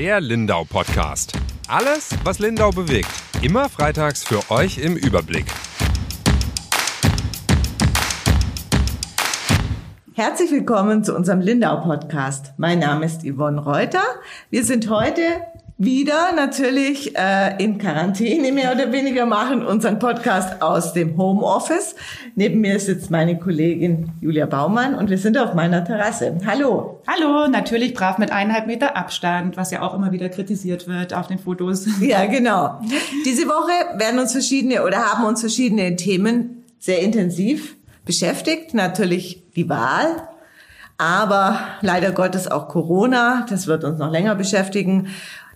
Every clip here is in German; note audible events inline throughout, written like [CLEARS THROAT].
Der Lindau Podcast. Alles, was Lindau bewegt. Immer freitags für euch im Überblick. Herzlich willkommen zu unserem Lindau Podcast. Mein Name ist Yvonne Reuter. Wir sind heute wieder natürlich äh, in Quarantäne mehr oder weniger machen unseren Podcast aus dem Homeoffice. Neben mir sitzt meine Kollegin Julia Baumann und wir sind auf meiner Terrasse. Hallo. Hallo, natürlich brav mit eineinhalb Meter Abstand, was ja auch immer wieder kritisiert wird auf den Fotos. Ja, [LAUGHS] genau. Diese Woche werden uns verschiedene oder haben uns verschiedene Themen sehr intensiv beschäftigt. Natürlich die Wahl, aber leider Gottes auch Corona. Das wird uns noch länger beschäftigen.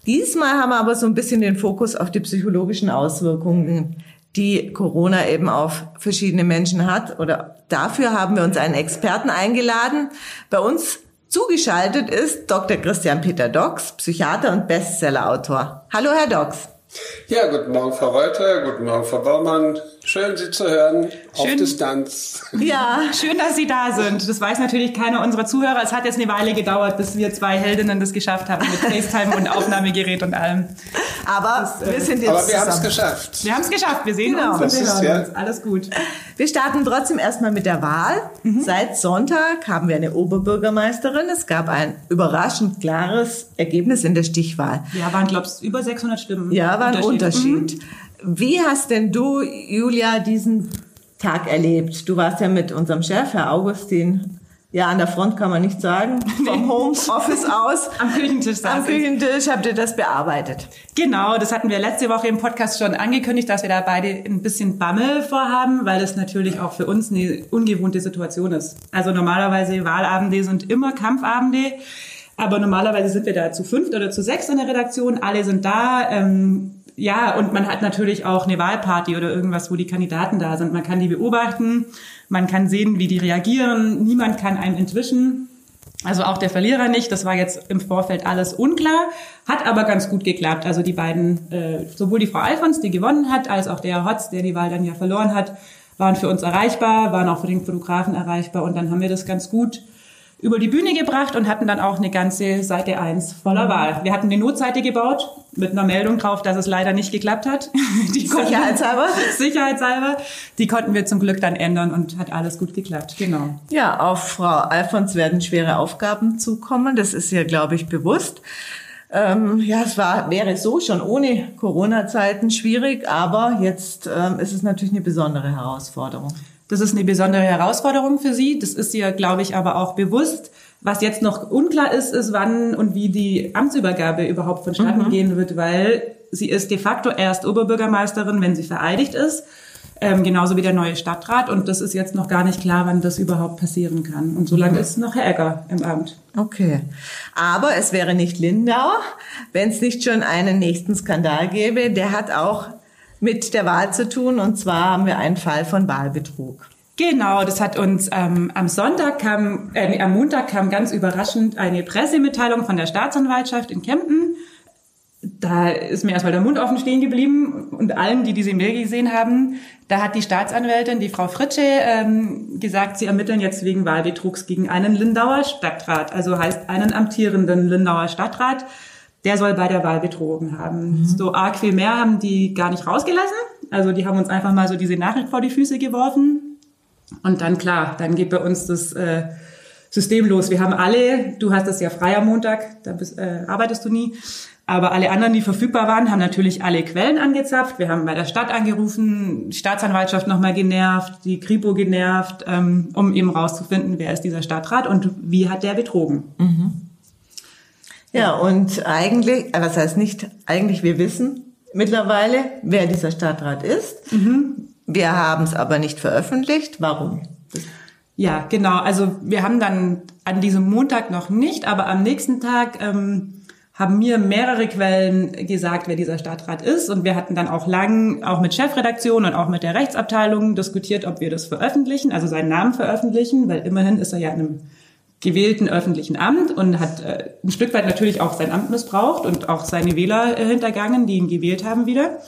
Diesmal haben wir aber so ein bisschen den Fokus auf die psychologischen Auswirkungen, die Corona eben auf verschiedene Menschen hat. Oder dafür haben wir uns einen Experten eingeladen. Bei uns zugeschaltet ist Dr. Christian Peter Dox, Psychiater und Bestsellerautor. Hallo, Herr Dox. Ja, guten Morgen, Frau Reuter, guten Morgen, Frau Baumann. Schön, Sie zu hören, Schön. auf Distanz. Ja, [LAUGHS] schön, dass Sie da sind. Das weiß natürlich keiner unserer Zuhörer. Es hat jetzt eine Weile gedauert, bis wir zwei Heldinnen das geschafft haben mit FaceTime und Aufnahmegerät und allem. Aber das, wir sind jetzt Aber wir haben es geschafft. Wir haben es geschafft. Wir sehen genau. uns und wir hören ja. uns. Alles gut. Wir starten trotzdem erstmal mit der Wahl. Mhm. Seit Sonntag haben wir eine Oberbürgermeisterin. Es gab ein überraschend klares Ergebnis in der Stichwahl. Ja, waren, glaube ich, über 600 Stimmen. Ja, war ein Unterschied. Unterschied. Mhm. Wie hast denn du, Julia, diesen Tag erlebt? Du warst ja mit unserem Chef, Herr Augustin, ja, an der Front kann man nicht sagen. Vom Homeoffice aus. [LAUGHS] Am Küchentisch saß Am Küchentisch habt ihr das bearbeitet. Genau, das hatten wir letzte Woche im Podcast schon angekündigt, dass wir da beide ein bisschen Bammel vorhaben, weil das natürlich auch für uns eine ungewohnte Situation ist. Also normalerweise Wahlabende sind immer Kampfabende. Aber normalerweise sind wir da zu fünft oder zu sechs in der Redaktion. Alle sind da. Ähm, ja, und man hat natürlich auch eine Wahlparty oder irgendwas, wo die Kandidaten da sind. Man kann die beobachten, man kann sehen, wie die reagieren. Niemand kann einem entwischen. Also auch der Verlierer nicht. Das war jetzt im Vorfeld alles unklar, hat aber ganz gut geklappt. Also die beiden, äh, sowohl die Frau Alfons, die gewonnen hat, als auch der Herr Hotz, der die Wahl dann ja verloren hat, waren für uns erreichbar, waren auch für den Fotografen erreichbar. Und dann haben wir das ganz gut über die Bühne gebracht und hatten dann auch eine ganze Seite 1 voller Wahl. Wir hatten eine Notseite gebaut mit einer Meldung drauf, dass es leider nicht geklappt hat. [LAUGHS] Die Sicherheitshalber? Sicherheitshalber. Die konnten wir zum Glück dann ändern und hat alles gut geklappt. Genau. Ja, auf Frau Alfons werden schwere Aufgaben zukommen. Das ist ihr, glaube ich, bewusst. Ähm, ja, es war, wäre so schon ohne Corona-Zeiten schwierig, aber jetzt ähm, ist es natürlich eine besondere Herausforderung. Das ist eine besondere Herausforderung für sie. Das ist ihr, glaube ich, aber auch bewusst. Was jetzt noch unklar ist, ist, wann und wie die Amtsübergabe überhaupt vonstatten mhm. gehen wird, weil sie ist de facto erst Oberbürgermeisterin, wenn sie vereidigt ist. Ähm, genauso wie der neue Stadtrat. Und das ist jetzt noch gar nicht klar, wann das überhaupt passieren kann. Und so lange mhm. ist noch Herr Egger im Amt. Okay. Aber es wäre nicht Lindau, wenn es nicht schon einen nächsten Skandal gäbe. Der hat auch mit der Wahl zu tun. Und zwar haben wir einen Fall von Wahlbetrug. Genau, das hat uns ähm, am Sonntag kam, äh, am Montag kam ganz überraschend eine Pressemitteilung von der Staatsanwaltschaft in Kempten. Da ist mir erstmal der Mund offen stehen geblieben und allen, die diese Mail gesehen haben, da hat die Staatsanwältin, die Frau Fritsche, ähm, gesagt, sie ermitteln jetzt wegen Wahlbetrugs gegen einen Lindauer Stadtrat, also heißt einen amtierenden Lindauer Stadtrat der soll bei der Wahl betrogen haben. Mhm. So arg viel mehr haben die gar nicht rausgelassen. Also die haben uns einfach mal so diese Nachricht vor die Füße geworfen. Und dann klar, dann geht bei uns das äh, System los. Wir haben alle, du hast das ja frei am Montag, da bist, äh, arbeitest du nie. Aber alle anderen, die verfügbar waren, haben natürlich alle Quellen angezapft. Wir haben bei der Stadt angerufen, Staatsanwaltschaft nochmal genervt, die Kripo genervt, ähm, um eben rauszufinden, wer ist dieser Stadtrat und wie hat der betrogen. Mhm. Ja, und eigentlich, äh, was heißt nicht, eigentlich wir wissen mittlerweile, wer dieser Stadtrat ist. Mhm. Wir haben es aber nicht veröffentlicht. Warum? Ja, genau. Also wir haben dann an diesem Montag noch nicht, aber am nächsten Tag ähm, haben mir mehrere Quellen gesagt, wer dieser Stadtrat ist. Und wir hatten dann auch lang, auch mit Chefredaktion und auch mit der Rechtsabteilung diskutiert, ob wir das veröffentlichen, also seinen Namen veröffentlichen, weil immerhin ist er ja in einem gewählten öffentlichen Amt und hat äh, ein Stück weit natürlich auch sein Amt missbraucht und auch seine Wähler äh, hintergangen, die ihn gewählt haben wieder.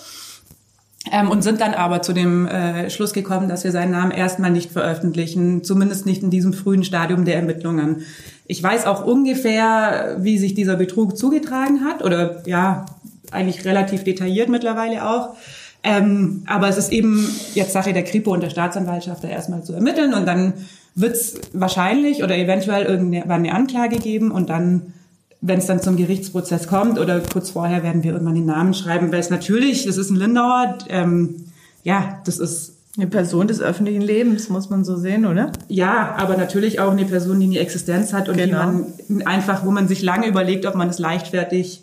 Ähm, und sind dann aber zu dem äh, Schluss gekommen, dass wir seinen Namen erstmal nicht veröffentlichen, zumindest nicht in diesem frühen Stadium der Ermittlungen. Ich weiß auch ungefähr, wie sich dieser Betrug zugetragen hat oder ja, eigentlich relativ detailliert mittlerweile auch. Ähm, aber es ist eben jetzt Sache der Kripo und der Staatsanwaltschaft, da erstmal zu ermitteln und dann wird es wahrscheinlich oder eventuell irgendwann eine Anklage geben und dann, wenn es dann zum Gerichtsprozess kommt oder kurz vorher, werden wir irgendwann den Namen schreiben, weil es natürlich, das ist ein Lindauer, ähm, ja, das ist eine Person des öffentlichen Lebens, muss man so sehen, oder? Ja, aber natürlich auch eine Person, die eine Existenz hat und genau. die man einfach, wo man sich lange überlegt, ob man es leichtfertig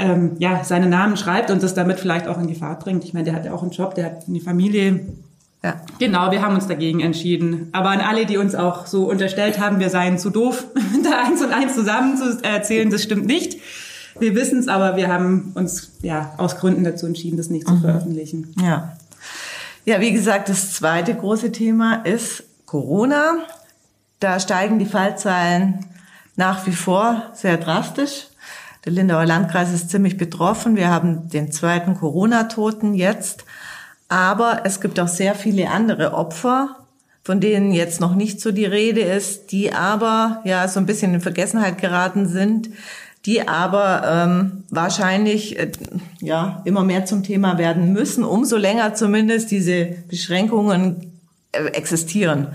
ähm, ja, seinen Namen schreibt und das damit vielleicht auch in Gefahr bringt. Ich meine, der hat ja auch einen Job, der hat eine Familie. Ja. Genau, wir haben uns dagegen entschieden. Aber an alle, die uns auch so unterstellt haben, wir seien zu doof, [LAUGHS] da eins und eins zusammen zu erzählen, das stimmt nicht. Wir wissen es, aber wir haben uns ja aus Gründen dazu entschieden, das nicht zu mhm. veröffentlichen. Ja. Ja, wie gesagt, das zweite große Thema ist Corona. Da steigen die Fallzahlen nach wie vor sehr drastisch. Der Lindauer Landkreis ist ziemlich betroffen. Wir haben den zweiten Corona-Toten jetzt. Aber es gibt auch sehr viele andere Opfer, von denen jetzt noch nicht so die Rede ist, die aber ja so ein bisschen in Vergessenheit geraten sind, die aber ähm, wahrscheinlich äh, ja immer mehr zum Thema werden müssen, umso länger zumindest diese Beschränkungen äh, existieren.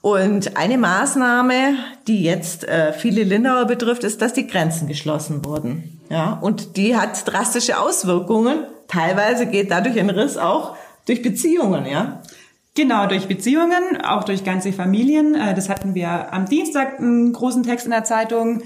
Und eine Maßnahme, die jetzt äh, viele Lindauer betrifft, ist, dass die Grenzen geschlossen wurden. Ja, und die hat drastische Auswirkungen. Teilweise geht dadurch ein Riss auch durch Beziehungen, ja. Genau, durch Beziehungen, auch durch ganze Familien. Äh, das hatten wir am Dienstag einen großen Text in der Zeitung.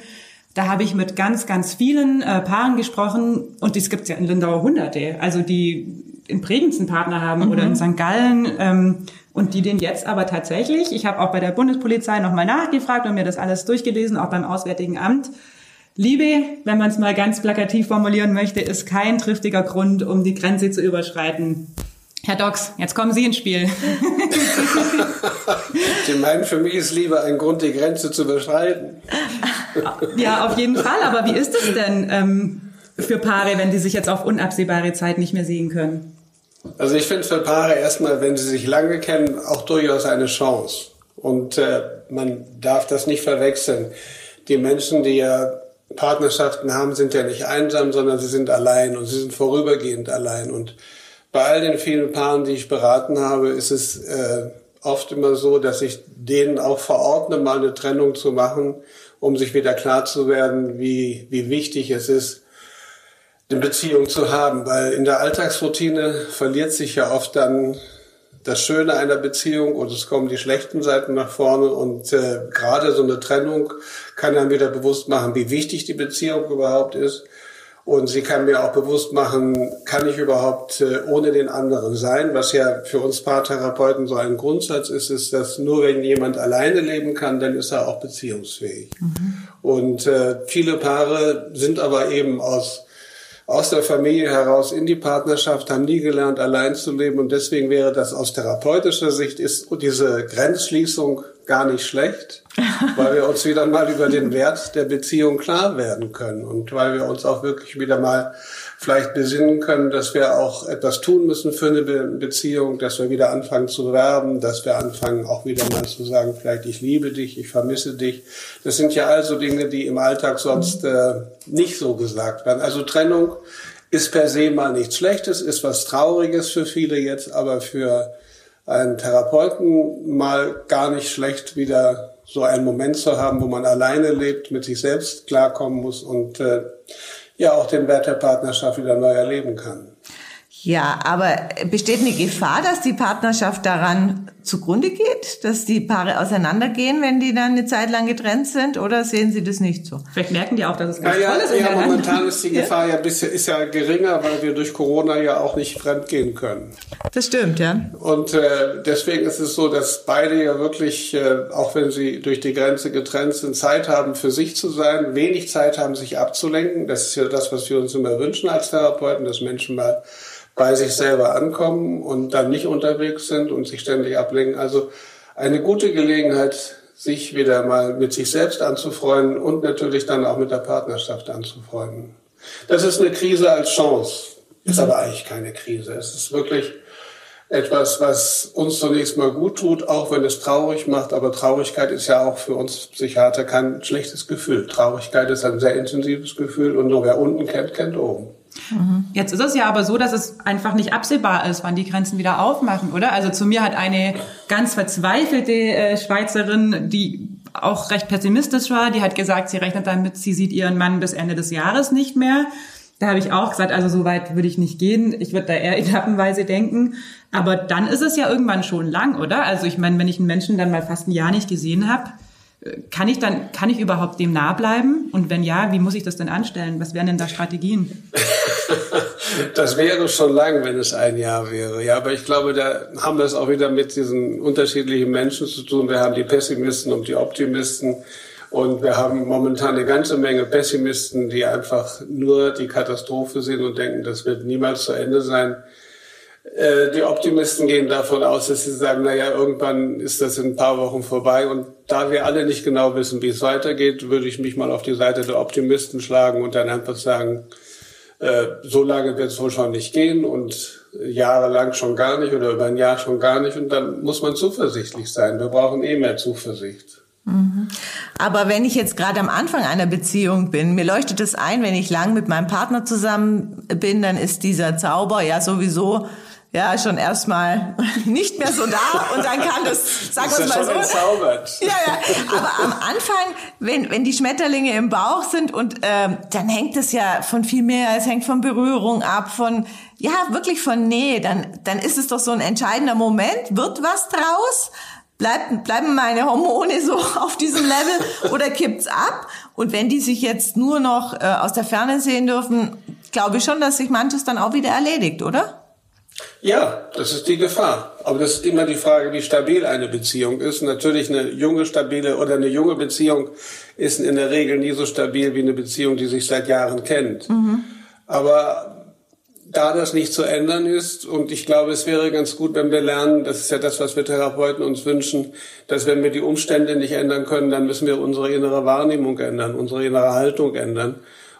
Da habe ich mit ganz, ganz vielen äh, Paaren gesprochen und es gibt ja in Lindauer Hunderte, also die in Bregenz einen Partner haben mhm. oder in St. Gallen. Ähm, und die den jetzt aber tatsächlich, ich habe auch bei der Bundespolizei nochmal nachgefragt und mir das alles durchgelesen, auch beim Auswärtigen Amt. Liebe, wenn man es mal ganz plakativ formulieren möchte, ist kein triftiger Grund, um die Grenze zu überschreiten. Herr Dox, jetzt kommen Sie ins Spiel. [LAUGHS] Sie meinen, für mich ist lieber ein Grund, die Grenze zu überschreiten. [LAUGHS] ja, auf jeden Fall. Aber wie ist es denn ähm, für Paare, wenn die sich jetzt auf unabsehbare Zeit nicht mehr sehen können? Also ich finde für Paare erstmal, wenn sie sich lange kennen, auch durchaus eine Chance. Und äh, man darf das nicht verwechseln. Die Menschen, die ja Partnerschaften haben, sind ja nicht einsam, sondern sie sind allein und sie sind vorübergehend allein. Und bei all den vielen Paaren, die ich beraten habe, ist es äh, oft immer so, dass ich denen auch verordne, mal eine Trennung zu machen, um sich wieder klar zu werden, wie, wie wichtig es ist, eine Beziehung zu haben, weil in der Alltagsroutine verliert sich ja oft dann das Schöne einer Beziehung und es kommen die schlechten Seiten nach vorne und äh, gerade so eine Trennung kann dann wieder bewusst machen, wie wichtig die Beziehung überhaupt ist und sie kann mir auch bewusst machen, kann ich überhaupt äh, ohne den anderen sein, was ja für uns Paartherapeuten so ein Grundsatz ist, ist, dass nur wenn jemand alleine leben kann, dann ist er auch beziehungsfähig. Mhm. Und äh, viele Paare sind aber eben aus aus der Familie heraus in die Partnerschaft, haben nie gelernt, allein zu leben. Und deswegen wäre das aus therapeutischer Sicht ist diese Grenzschließung gar nicht schlecht, [LAUGHS] weil wir uns wieder mal über den Wert der Beziehung klar werden können und weil wir uns auch wirklich wieder mal vielleicht besinnen können, dass wir auch etwas tun müssen für eine Beziehung, dass wir wieder anfangen zu werben, dass wir anfangen auch wieder mal zu sagen, vielleicht ich liebe dich, ich vermisse dich. Das sind ja also Dinge, die im Alltag sonst äh, nicht so gesagt werden. Also Trennung ist per se mal nichts Schlechtes, ist was Trauriges für viele jetzt, aber für einen Therapeuten mal gar nicht schlecht, wieder so einen Moment zu haben, wo man alleine lebt, mit sich selbst klarkommen muss und äh, ja auch den Wert der Partnerschaft wieder neu erleben kann. Ja, aber besteht eine Gefahr, dass die Partnerschaft daran zugrunde geht, dass die Paare auseinandergehen, wenn die dann eine Zeit lang getrennt sind, oder sehen Sie das nicht so? Vielleicht merken die auch, dass es ganz ja, toll ist. Ja, momentan ist die [LAUGHS] Gefahr ja. ja bisher ist ja geringer, weil wir durch Corona ja auch nicht fremd gehen können. Das stimmt, ja. Und äh, deswegen ist es so, dass beide ja wirklich, äh, auch wenn sie durch die Grenze getrennt sind, Zeit haben, für sich zu sein, wenig Zeit haben, sich abzulenken. Das ist ja das, was wir uns immer wünschen als Therapeuten, dass Menschen mal bei sich selber ankommen und dann nicht unterwegs sind und sich ständig ablenken. Also eine gute Gelegenheit, sich wieder mal mit sich selbst anzufreunden und natürlich dann auch mit der Partnerschaft anzufreunden. Das ist eine Krise als Chance, ist aber eigentlich keine Krise. Es ist wirklich etwas, was uns zunächst mal gut tut, auch wenn es traurig macht. Aber Traurigkeit ist ja auch für uns Psychiater kein schlechtes Gefühl. Traurigkeit ist ein sehr intensives Gefühl und nur wer unten kennt, kennt oben. Jetzt ist es ja aber so, dass es einfach nicht absehbar ist, wann die Grenzen wieder aufmachen, oder? Also zu mir hat eine ganz verzweifelte äh, Schweizerin, die auch recht pessimistisch war, die hat gesagt, sie rechnet damit, sie sieht ihren Mann bis Ende des Jahres nicht mehr. Da habe ich auch gesagt, also so weit würde ich nicht gehen. Ich würde da eher [LAUGHS] etappenweise denken. Aber dann ist es ja irgendwann schon lang, oder? Also ich meine, wenn ich einen Menschen dann mal fast ein Jahr nicht gesehen habe, kann ich dann, kann ich überhaupt dem nah bleiben? Und wenn ja, wie muss ich das denn anstellen? Was wären denn da Strategien? [LAUGHS] das wäre schon lang, wenn es ein Jahr wäre. Ja, aber ich glaube, da haben wir es auch wieder mit diesen unterschiedlichen Menschen zu tun. Wir haben die Pessimisten und die Optimisten. Und wir haben momentan eine ganze Menge Pessimisten, die einfach nur die Katastrophe sehen und denken, das wird niemals zu Ende sein. Äh, die Optimisten gehen davon aus, dass sie sagen, na ja, irgendwann ist das in ein paar Wochen vorbei. Und da wir alle nicht genau wissen, wie es weitergeht, würde ich mich mal auf die Seite der Optimisten schlagen und dann einfach sagen, äh, so lange wird es wohl schon nicht gehen und jahrelang schon gar nicht oder über ein Jahr schon gar nicht. Und dann muss man zuversichtlich sein. Wir brauchen eh mehr Zuversicht. Mhm. Aber wenn ich jetzt gerade am Anfang einer Beziehung bin, mir leuchtet es ein, wenn ich lang mit meinem Partner zusammen bin, dann ist dieser Zauber ja sowieso ja schon erstmal [LAUGHS] nicht mehr so da und dann kann das, sag uns mal so. Entzaubert. [LAUGHS] Ja, ja. Aber am Anfang, wenn, wenn die Schmetterlinge im Bauch sind und ähm, dann hängt es ja von viel mehr, es hängt von Berührung ab, von ja wirklich von Nähe, dann, dann ist es doch so ein entscheidender Moment, wird was draus? Bleibt, bleiben meine Hormone so [LAUGHS] auf diesem Level oder kippt's ab? Und wenn die sich jetzt nur noch äh, aus der Ferne sehen dürfen, glaube ich schon, dass sich manches dann auch wieder erledigt, oder? Ja, das ist die Gefahr. Aber das ist immer die Frage, wie stabil eine Beziehung ist. Natürlich eine junge, stabile oder eine junge Beziehung ist in der Regel nie so stabil wie eine Beziehung, die sich seit Jahren kennt. Mhm. Aber da das nicht zu ändern ist, und ich glaube, es wäre ganz gut, wenn wir lernen, das ist ja das, was wir Therapeuten uns wünschen, dass wenn wir die Umstände nicht ändern können, dann müssen wir unsere innere Wahrnehmung ändern, unsere innere Haltung ändern.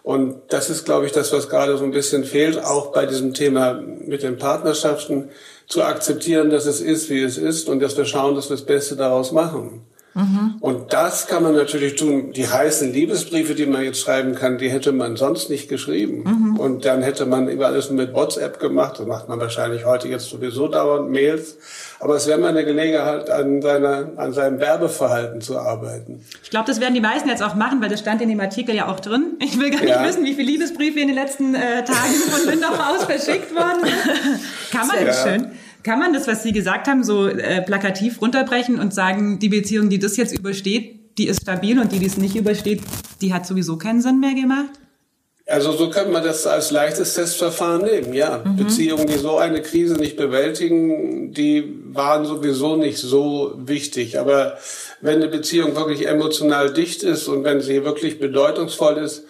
Und das ist, glaube ich, das, was gerade so ein bisschen fehlt, auch bei diesem Thema mit den Partnerschaften, zu akzeptieren, dass es ist, wie es ist und dass wir schauen, dass wir das Beste daraus machen. Mhm. Und das kann man natürlich tun. Die heißen Liebesbriefe, die man jetzt schreiben kann, die hätte man sonst nicht geschrieben. Mhm. Und dann hätte man über alles mit WhatsApp gemacht. Das macht man wahrscheinlich heute jetzt sowieso dauernd Mails. Aber es wäre mal eine Gelegenheit, an, seiner, an seinem Werbeverhalten zu arbeiten. Ich glaube, das werden die meisten jetzt auch machen, weil das stand in dem Artikel ja auch drin. Ich will gar nicht ja. wissen, wie viele Liebesbriefe in den letzten äh, Tagen von Lindau aus verschickt worden sind. [LAUGHS] Kann man das schön. Kann man das, was Sie gesagt haben, so äh, plakativ runterbrechen und sagen, die Beziehung, die das jetzt übersteht, die ist stabil und die, die es nicht übersteht, die hat sowieso keinen Sinn mehr gemacht? Also so könnte man das als leichtes Testverfahren nehmen, ja. Mhm. Beziehungen, die so eine Krise nicht bewältigen, die waren sowieso nicht so wichtig. Aber wenn eine Beziehung wirklich emotional dicht ist und wenn sie wirklich bedeutungsvoll ist,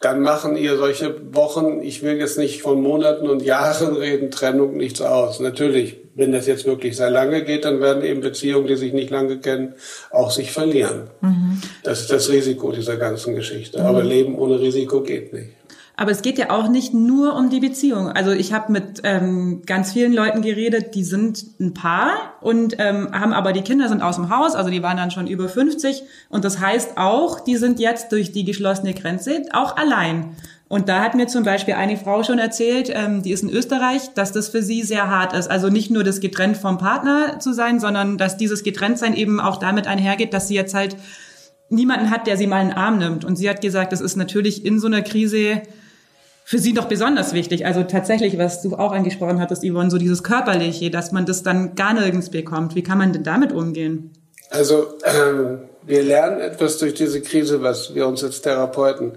dann machen ihr solche Wochen, ich will jetzt nicht von Monaten und Jahren reden, Trennung nichts aus. Natürlich, wenn das jetzt wirklich sehr lange geht, dann werden eben Beziehungen, die sich nicht lange kennen, auch sich verlieren. Mhm. Das ist das Risiko dieser ganzen Geschichte. Mhm. Aber Leben ohne Risiko geht nicht. Aber es geht ja auch nicht nur um die Beziehung. Also ich habe mit ähm, ganz vielen Leuten geredet, die sind ein Paar und ähm, haben aber die Kinder sind aus dem Haus, also die waren dann schon über 50 und das heißt auch, die sind jetzt durch die geschlossene Grenze auch allein. Und da hat mir zum Beispiel eine Frau schon erzählt, ähm, die ist in Österreich, dass das für sie sehr hart ist. Also nicht nur das getrennt vom Partner zu sein, sondern dass dieses Getrenntsein eben auch damit einhergeht, dass sie jetzt halt niemanden hat, der sie mal in den Arm nimmt. Und sie hat gesagt, das ist natürlich in so einer Krise für sie doch besonders wichtig. Also tatsächlich, was du auch angesprochen hattest, Yvonne, so dieses Körperliche, dass man das dann gar nirgends bekommt. Wie kann man denn damit umgehen? Also ähm, wir lernen etwas durch diese Krise, was wir uns als Therapeuten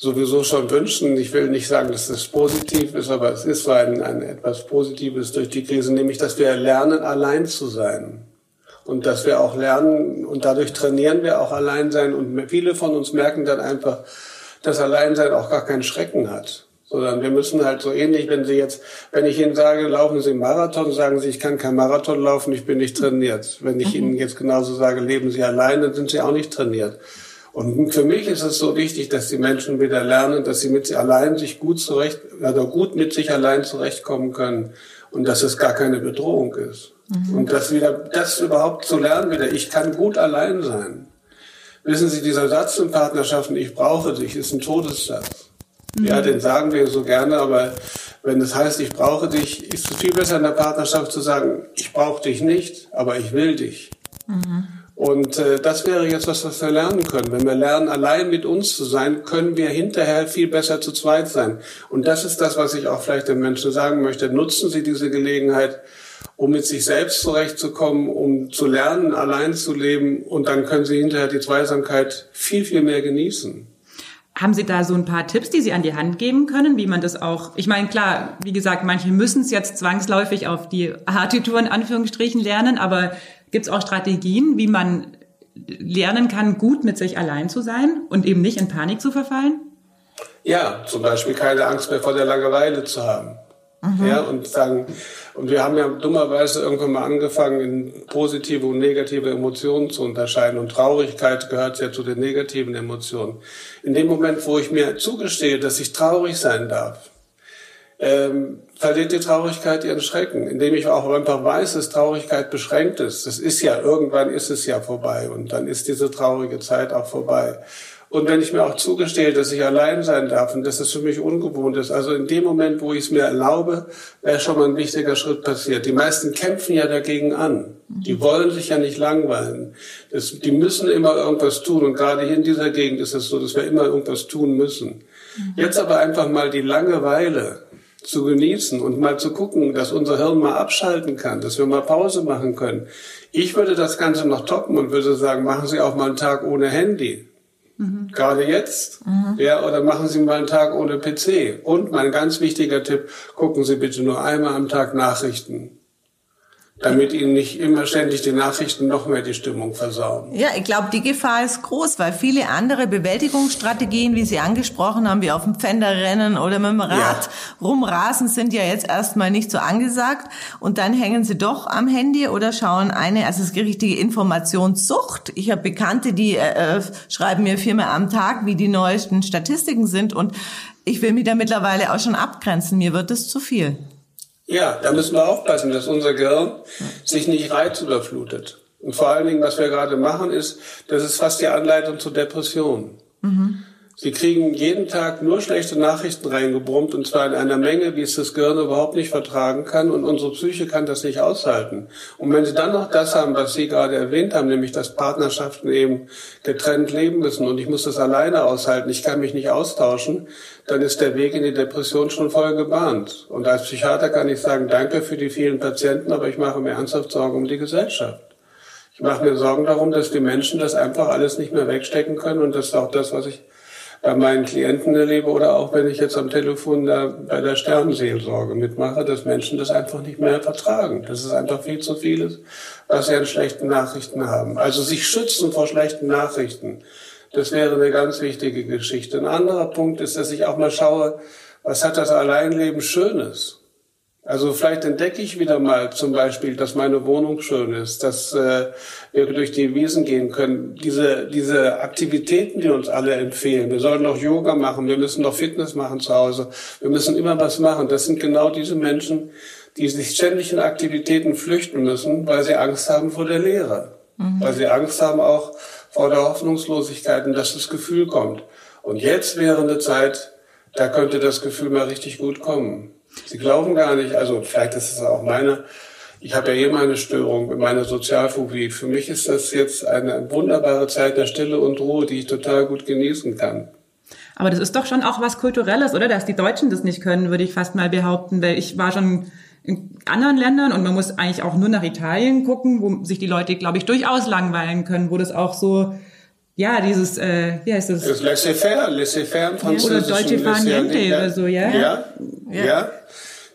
sowieso schon wünschen. Ich will nicht sagen, dass das positiv ist, aber es ist so ein, ein etwas Positives durch die Krise, nämlich, dass wir lernen, allein zu sein. Und dass wir auch lernen, und dadurch trainieren wir auch allein sein. Und viele von uns merken dann einfach, das Alleinsein auch gar keinen Schrecken hat. Sondern wir müssen halt so ähnlich, wenn Sie jetzt, wenn ich Ihnen sage, laufen Sie Marathon, sagen Sie, ich kann kein Marathon laufen, ich bin nicht trainiert. Wenn ich mhm. Ihnen jetzt genauso sage, leben Sie allein, dann sind Sie auch nicht trainiert. Und für mich ist es so wichtig, dass die Menschen wieder lernen, dass sie mit sich allein sich gut zurecht, oder gut mit sich allein zurechtkommen können und dass es gar keine Bedrohung ist. Mhm. Und das wieder, das überhaupt zu lernen wieder, ich kann gut allein sein. Wissen Sie, dieser Satz in Partnerschaften, ich brauche dich, ist ein Todessatz. Mhm. Ja, den sagen wir so gerne, aber wenn es heißt, ich brauche dich, ist es viel besser in der Partnerschaft zu sagen, ich brauche dich nicht, aber ich will dich. Mhm. Und äh, das wäre jetzt was, was wir lernen können. Wenn wir lernen, allein mit uns zu sein, können wir hinterher viel besser zu zweit sein. Und das ist das, was ich auch vielleicht den Menschen sagen möchte. Nutzen Sie diese Gelegenheit, um mit sich selbst zurechtzukommen, um zu lernen, allein zu leben. Und dann können Sie hinterher die Zweisamkeit viel, viel mehr genießen. Haben Sie da so ein paar Tipps, die Sie an die Hand geben können, wie man das auch, ich meine, klar, wie gesagt, manche müssen es jetzt zwangsläufig auf die harte Tour in Anführungsstrichen lernen, aber gibt es auch Strategien, wie man lernen kann, gut mit sich allein zu sein und eben nicht in Panik zu verfallen? Ja, zum Beispiel keine Angst mehr vor der Langeweile zu haben. Mhm. Ja, und sagen, und wir haben ja dummerweise irgendwann mal angefangen, in positive und negative Emotionen zu unterscheiden. Und Traurigkeit gehört ja zu den negativen Emotionen. In dem Moment, wo ich mir zugestehe, dass ich traurig sein darf, ähm, verliert die Traurigkeit ihren Schrecken, indem ich auch einfach weiß, dass Traurigkeit beschränkt ist. Das ist ja, irgendwann ist es ja vorbei und dann ist diese traurige Zeit auch vorbei. Und wenn ich mir auch zugestehe, dass ich allein sein darf und dass das für mich ungewohnt ist, also in dem Moment, wo ich es mir erlaube, wäre schon mal ein wichtiger Schritt passiert. Die meisten kämpfen ja dagegen an. Die wollen sich ja nicht langweilen. Das, die müssen immer irgendwas tun. Und gerade hier in dieser Gegend ist es so, dass wir immer irgendwas tun müssen. Jetzt aber einfach mal die Langeweile zu genießen und mal zu gucken, dass unser Hirn mal abschalten kann, dass wir mal Pause machen können. Ich würde das Ganze noch toppen und würde sagen, machen Sie auch mal einen Tag ohne Handy. Mhm. Gerade jetzt. Mhm. Ja, oder machen Sie mal einen Tag ohne PC. Und mein ganz wichtiger Tipp, gucken Sie bitte nur einmal am Tag Nachrichten damit ihnen nicht immer ständig die Nachrichten noch mehr die Stimmung versauen. Ja, ich glaube, die Gefahr ist groß, weil viele andere Bewältigungsstrategien, wie Sie angesprochen haben, wie auf dem Pfänderrennen oder mit dem Rad ja. rumrasen, sind ja jetzt erstmal nicht so angesagt. Und dann hängen sie doch am Handy oder schauen eine, also es ist richtige Informationssucht. Ich habe Bekannte, die äh, äh, schreiben mir viermal am Tag, wie die neuesten Statistiken sind. Und ich will mich da mittlerweile auch schon abgrenzen. Mir wird es zu viel. Ja, da müssen wir aufpassen, dass unser Gehirn sich nicht reizüberflutet. Und vor allen Dingen, was wir gerade machen, ist, das ist fast die Anleitung zur Depression. Mhm. Sie kriegen jeden Tag nur schlechte Nachrichten reingebrummt und zwar in einer Menge, wie es das Gehirn überhaupt nicht vertragen kann und unsere Psyche kann das nicht aushalten. Und wenn Sie dann noch das haben, was Sie gerade erwähnt haben, nämlich dass Partnerschaften eben getrennt leben müssen und ich muss das alleine aushalten, ich kann mich nicht austauschen, dann ist der Weg in die Depression schon voll gebahnt. Und als Psychiater kann ich sagen, danke für die vielen Patienten, aber ich mache mir ernsthaft Sorgen um die Gesellschaft. Ich mache mir Sorgen darum, dass die Menschen das einfach alles nicht mehr wegstecken können und das ist auch das, was ich bei meinen Klienten erlebe oder auch wenn ich jetzt am Telefon da bei der Sternenseelsorge mitmache, dass Menschen das einfach nicht mehr vertragen. Das ist einfach viel zu vieles, was sie an schlechten Nachrichten haben. Also sich schützen vor schlechten Nachrichten. Das wäre eine ganz wichtige Geschichte. Ein anderer Punkt ist, dass ich auch mal schaue, was hat das Alleinleben Schönes? Also vielleicht entdecke ich wieder mal zum Beispiel, dass meine Wohnung schön ist, dass äh, wir durch die Wiesen gehen können. Diese, diese Aktivitäten, die uns alle empfehlen. Wir sollen doch Yoga machen, wir müssen doch Fitness machen zu Hause. Wir müssen immer was machen. Das sind genau diese Menschen, die sich ständig in Aktivitäten flüchten müssen, weil sie Angst haben vor der Lehre. Mhm. Weil sie Angst haben auch vor der Hoffnungslosigkeit und dass das Gefühl kommt. Und jetzt wäre eine Zeit, da könnte das Gefühl mal richtig gut kommen. Sie glauben gar nicht, also vielleicht ist es auch meine, ich habe ja eh meine Störung, meine Sozialphobie. Für mich ist das jetzt eine wunderbare Zeit der Stille und Ruhe, die ich total gut genießen kann. Aber das ist doch schon auch was Kulturelles, oder? Dass die Deutschen das nicht können, würde ich fast mal behaupten, weil ich war schon in anderen Ländern und man muss eigentlich auch nur nach Italien gucken, wo sich die Leute, glaube ich, durchaus langweilen können, wo das auch so ja, dieses, äh, wie heißt das? Das Laissez-faire, Laissez-faire im Französischen. Oder Deutsche Faniente oder so, ja? ja? Ja, ja.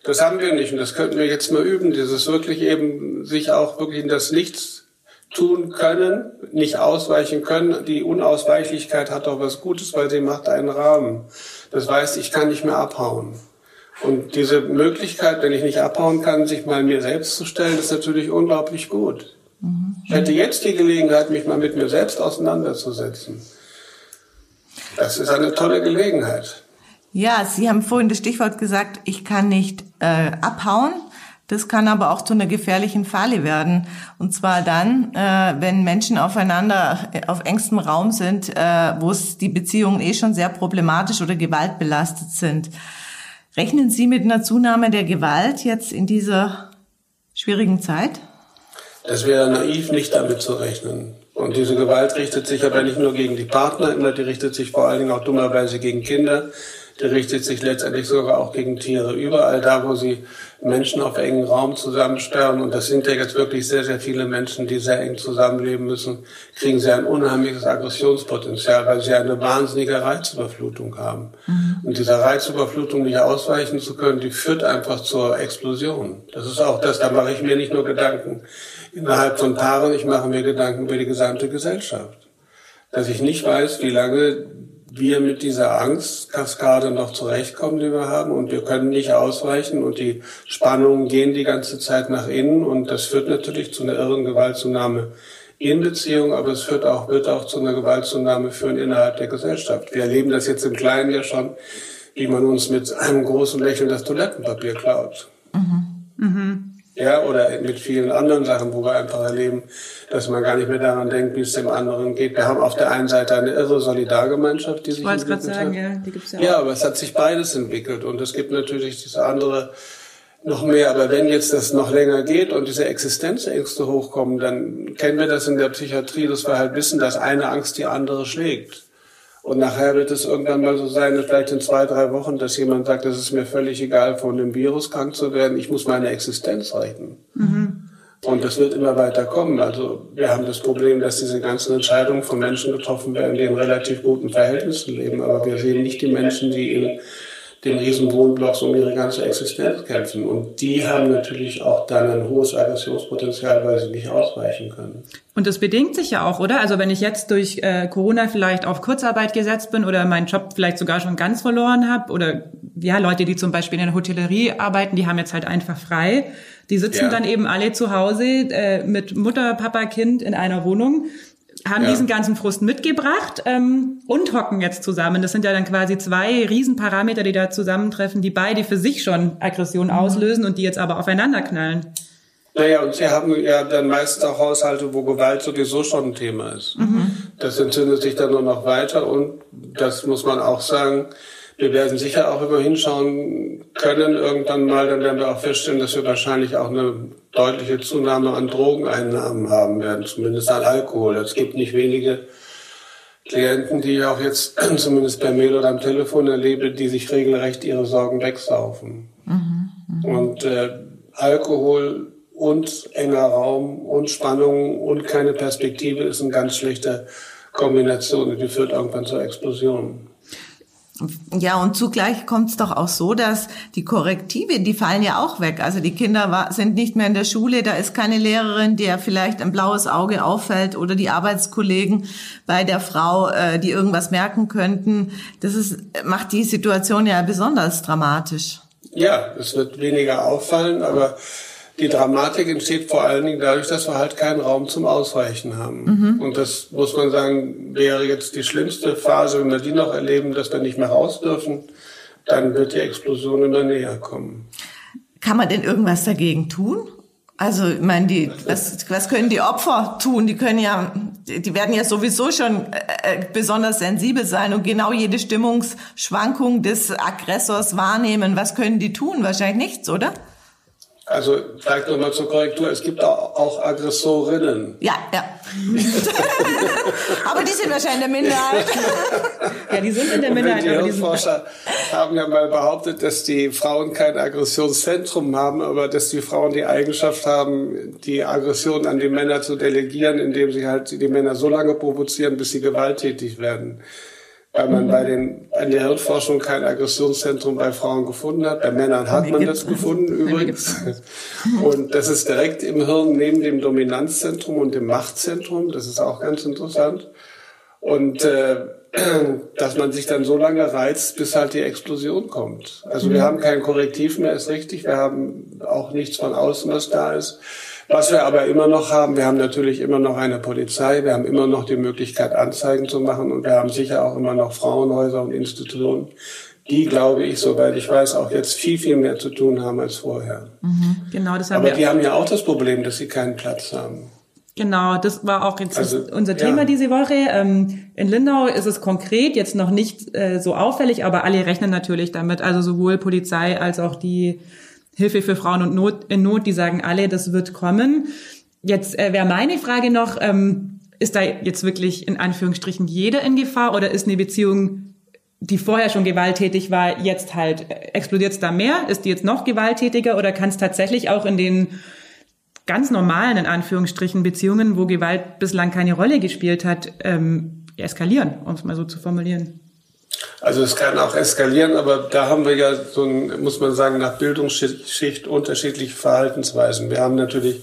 Das haben wir nicht und das könnten wir jetzt mal üben, dieses wirklich eben sich auch wirklich in das Nichts tun können, nicht ausweichen können. Die Unausweichlichkeit hat doch was Gutes, weil sie macht einen Rahmen. Das heißt, ich kann nicht mehr abhauen. Und diese Möglichkeit, wenn ich nicht abhauen kann, sich mal mir selbst zu stellen, ist natürlich unglaublich gut. Ich hätte jetzt die Gelegenheit, mich mal mit mir selbst auseinanderzusetzen. Das ist eine tolle Gelegenheit. Ja, Sie haben vorhin das Stichwort gesagt, ich kann nicht äh, abhauen. Das kann aber auch zu einer gefährlichen Falle werden. Und zwar dann, äh, wenn Menschen aufeinander äh, auf engstem Raum sind, äh, wo es die Beziehungen eh schon sehr problematisch oder gewaltbelastet sind. Rechnen Sie mit einer Zunahme der Gewalt jetzt in dieser schwierigen Zeit? Das wäre naiv, nicht damit zu rechnen. Und diese Gewalt richtet sich aber nicht nur gegen die Partner immer, die richtet sich vor allen Dingen auch dummerweise gegen Kinder, die richtet sich letztendlich sogar auch gegen Tiere. Überall da, wo sie Menschen auf engen Raum zusammensperren, und das sind ja jetzt wirklich sehr, sehr viele Menschen, die sehr eng zusammenleben müssen, kriegen sie ein unheimliches Aggressionspotenzial, weil sie eine wahnsinnige Reizüberflutung haben. Mhm. Und dieser Reizüberflutung nicht ausweichen zu können, die führt einfach zur Explosion. Das ist auch das, da mache ich mir nicht nur Gedanken innerhalb von Paaren, ich mache mir Gedanken über die gesamte Gesellschaft. Dass ich nicht weiß, wie lange wir mit dieser Angstkaskade noch zurechtkommen, die wir haben und wir können nicht ausweichen und die Spannungen gehen die ganze Zeit nach innen und das führt natürlich zu einer irren Gewaltzunahme in Beziehung, aber es führt auch, wird auch zu einer Gewaltzunahme führen innerhalb der Gesellschaft. Wir erleben das jetzt im Kleinen ja schon, wie man uns mit einem großen Lächeln das Toilettenpapier klaut. Mhm. Mhm. Ja, oder mit vielen anderen Sachen, wo wir einfach erleben, dass man gar nicht mehr daran denkt, wie es dem anderen geht. Wir haben auf der einen Seite eine irre Solidargemeinschaft, die sich ich entwickelt sagen, hat. Ja, die gibt's ja, ja, aber es hat sich beides entwickelt und es gibt natürlich diese andere noch mehr. Aber wenn jetzt das noch länger geht und diese Existenzängste hochkommen, dann kennen wir das in der Psychiatrie, dass wir halt wissen, dass eine Angst die andere schlägt. Und nachher wird es irgendwann mal so sein, vielleicht in zwei, drei Wochen, dass jemand sagt, es ist mir völlig egal, von dem Virus krank zu werden, ich muss meine Existenz retten. Mhm. Und das wird immer weiter kommen. Also wir haben das Problem, dass diese ganzen Entscheidungen von Menschen getroffen werden, die in relativ guten Verhältnissen leben. Aber wir sehen nicht die Menschen, die in den Riesenwohnblocks um ihre ganze Existenz kämpfen. Und die haben natürlich auch dann ein hohes Aggressionspotenzial, weil sie nicht ausweichen können. Und das bedingt sich ja auch, oder? Also wenn ich jetzt durch äh, Corona vielleicht auf Kurzarbeit gesetzt bin oder meinen Job vielleicht sogar schon ganz verloren habe oder ja, Leute, die zum Beispiel in der Hotellerie arbeiten, die haben jetzt halt einfach frei. Die sitzen ja. dann eben alle zu Hause äh, mit Mutter, Papa, Kind in einer Wohnung haben ja. diesen ganzen Frust mitgebracht ähm, und hocken jetzt zusammen. Das sind ja dann quasi zwei Riesenparameter, die da zusammentreffen, die beide für sich schon Aggression mhm. auslösen und die jetzt aber aufeinander knallen. Naja, und Sie haben ja dann meistens auch Haushalte, wo Gewalt sowieso schon ein Thema ist. Mhm. Das entzündet sich dann nur noch weiter und das muss man auch sagen, wir werden sicher auch immer hinschauen können irgendwann mal, dann werden wir auch feststellen, dass wir wahrscheinlich auch eine deutliche Zunahme an Drogeneinnahmen haben werden, zumindest an Alkohol. Es gibt nicht wenige Klienten, die ich auch jetzt [CLEARS THROAT] zumindest per Mail oder am Telefon erlebe, die sich regelrecht ihre Sorgen wegsaufen. Mhm, mh. Und äh, Alkohol und enger Raum und Spannung und keine Perspektive ist eine ganz schlechte Kombination die führt irgendwann zur Explosion. Ja, und zugleich kommt es doch auch so, dass die Korrektive, die fallen ja auch weg. Also die Kinder sind nicht mehr in der Schule, da ist keine Lehrerin, der vielleicht ein blaues Auge auffällt oder die Arbeitskollegen bei der Frau, äh, die irgendwas merken könnten. Das ist, macht die Situation ja besonders dramatisch. Ja, es wird weniger auffallen, aber die Dramatik entsteht vor allen Dingen dadurch, dass wir halt keinen Raum zum Ausweichen haben. Mhm. Und das muss man sagen, wäre jetzt die schlimmste Phase, wenn wir die noch erleben, dass wir nicht mehr raus dürfen, dann wird die Explosion immer näher kommen. Kann man denn irgendwas dagegen tun? Also, ich meine, die, was, was können die Opfer tun? Die können ja, die werden ja sowieso schon äh, äh besonders sensibel sein und genau jede Stimmungsschwankung des Aggressors wahrnehmen. Was können die tun? Wahrscheinlich nichts, oder? Also vielleicht nochmal zur Korrektur, es gibt auch Aggressorinnen. Ja, ja. [LAUGHS] aber die sind wahrscheinlich in der Minderheit. [LAUGHS] ja, die sind in der Minderheit. die Hirnforscher haben ja mal behauptet, dass die Frauen kein Aggressionszentrum haben, aber dass die Frauen die Eigenschaft haben, die Aggression an die Männer zu delegieren, indem sie halt die Männer so lange provozieren, bis sie gewalttätig werden weil man bei den, an der Hirnforschung kein Aggressionszentrum bei Frauen gefunden hat. Bei Männern hat man das gefunden übrigens. Und das ist direkt im Hirn neben dem Dominanzzentrum und dem Machtzentrum. Das ist auch ganz interessant. Und äh, [CLEARS THROAT] dass man sich dann so lange reizt, bis halt die Explosion kommt. Also wir mhm. haben kein Korrektiv mehr, ist richtig. Wir haben auch nichts von außen, was da ist. Was wir aber immer noch haben, wir haben natürlich immer noch eine Polizei, wir haben immer noch die Möglichkeit, Anzeigen zu machen und wir haben sicher auch immer noch Frauenhäuser und Institutionen, die, glaube ich, soweit ich weiß, auch jetzt viel, viel mehr zu tun haben als vorher. Mhm, genau, das haben aber wir. die haben ja auch das Problem, dass sie keinen Platz haben. Genau, das war auch jetzt Also, unser Thema ja. diese Woche. Ähm, in Lindau ist es konkret jetzt noch nicht äh, so auffällig, aber alle rechnen natürlich damit. Also sowohl Polizei als auch die Hilfe für Frauen und Not, in Not, die sagen alle, das wird kommen. Jetzt äh, wäre meine Frage noch, ähm, ist da jetzt wirklich in Anführungsstrichen jeder in Gefahr oder ist eine Beziehung, die vorher schon gewalttätig war, jetzt halt, äh, explodiert es da mehr? Ist die jetzt noch gewalttätiger oder kann es tatsächlich auch in den ganz normalen, in Anführungsstrichen, Beziehungen, wo Gewalt bislang keine Rolle gespielt hat, ähm, eskalieren, um es mal so zu formulieren. Also es kann auch eskalieren, aber da haben wir ja so ein, muss man sagen, nach Bildungsschicht unterschiedliche Verhaltensweisen. Wir haben natürlich,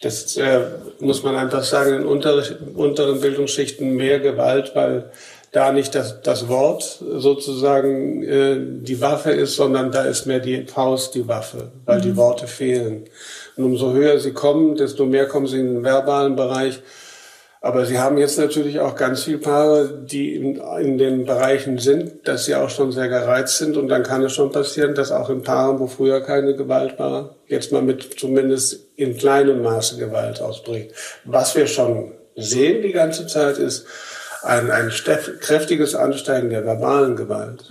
das äh, muss man einfach sagen, in unter, unteren Bildungsschichten mehr Gewalt, weil da nicht das, das Wort sozusagen äh, die Waffe ist, sondern da ist mehr die Faust die Waffe, weil die Worte fehlen. Und umso höher sie kommen, desto mehr kommen sie in den verbalen Bereich. Aber Sie haben jetzt natürlich auch ganz viele Paare, die in, in den Bereichen sind, dass sie auch schon sehr gereizt sind. Und dann kann es schon passieren, dass auch in Paaren, wo früher keine Gewalt war, jetzt mal mit zumindest in kleinem Maße Gewalt ausbricht. Was wir schon sehen die ganze Zeit ist, ein, ein kräftiges Ansteigen der verbalen Gewalt.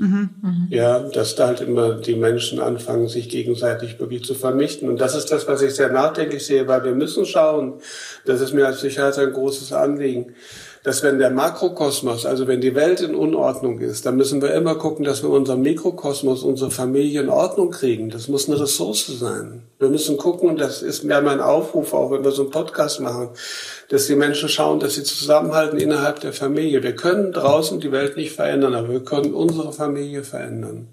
Ja, dass da halt immer die Menschen anfangen, sich gegenseitig wirklich zu vernichten. Und das ist das, was ich sehr nachdenklich sehe, weil wir müssen schauen, das ist mir als Psychiater ein großes Anliegen, dass wenn der Makrokosmos, also wenn die Welt in Unordnung ist, dann müssen wir immer gucken, dass wir unseren Mikrokosmos, unsere Familie in Ordnung kriegen. Das muss eine Ressource sein. Wir müssen gucken, und das ist mehr mein Aufruf, auch wenn wir so einen Podcast machen, dass die Menschen schauen, dass sie zusammenhalten innerhalb der Familie. Wir können draußen die Welt nicht verändern, aber wir können unsere Familie verändern.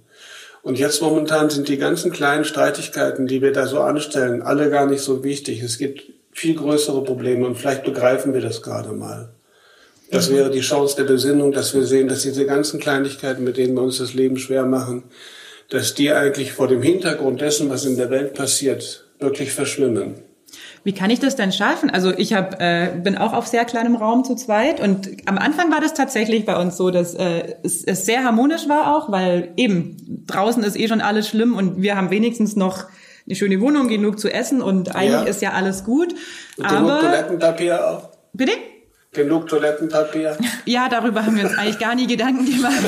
Und jetzt momentan sind die ganzen kleinen Streitigkeiten, die wir da so anstellen, alle gar nicht so wichtig. Es gibt viel größere Probleme und vielleicht begreifen wir das gerade mal. Das wäre die Chance der Besinnung, dass wir sehen, dass diese ganzen Kleinigkeiten, mit denen wir uns das Leben schwer machen, dass die eigentlich vor dem Hintergrund dessen, was in der Welt passiert, wirklich verschwimmen. Wie kann ich das denn schaffen? Also ich hab, äh, bin auch auf sehr kleinem Raum zu zweit und am Anfang war das tatsächlich bei uns so, dass äh, es, es sehr harmonisch war auch, weil eben draußen ist eh schon alles schlimm und wir haben wenigstens noch eine schöne Wohnung, genug zu essen und eigentlich Ja. ist ja alles gut. Und Aber Toilettenpapier auch? bitte? Genug Toilettenpapier? [LAUGHS] Ja, darüber haben wir uns eigentlich gar nie Gedanken gemacht. [LAUGHS]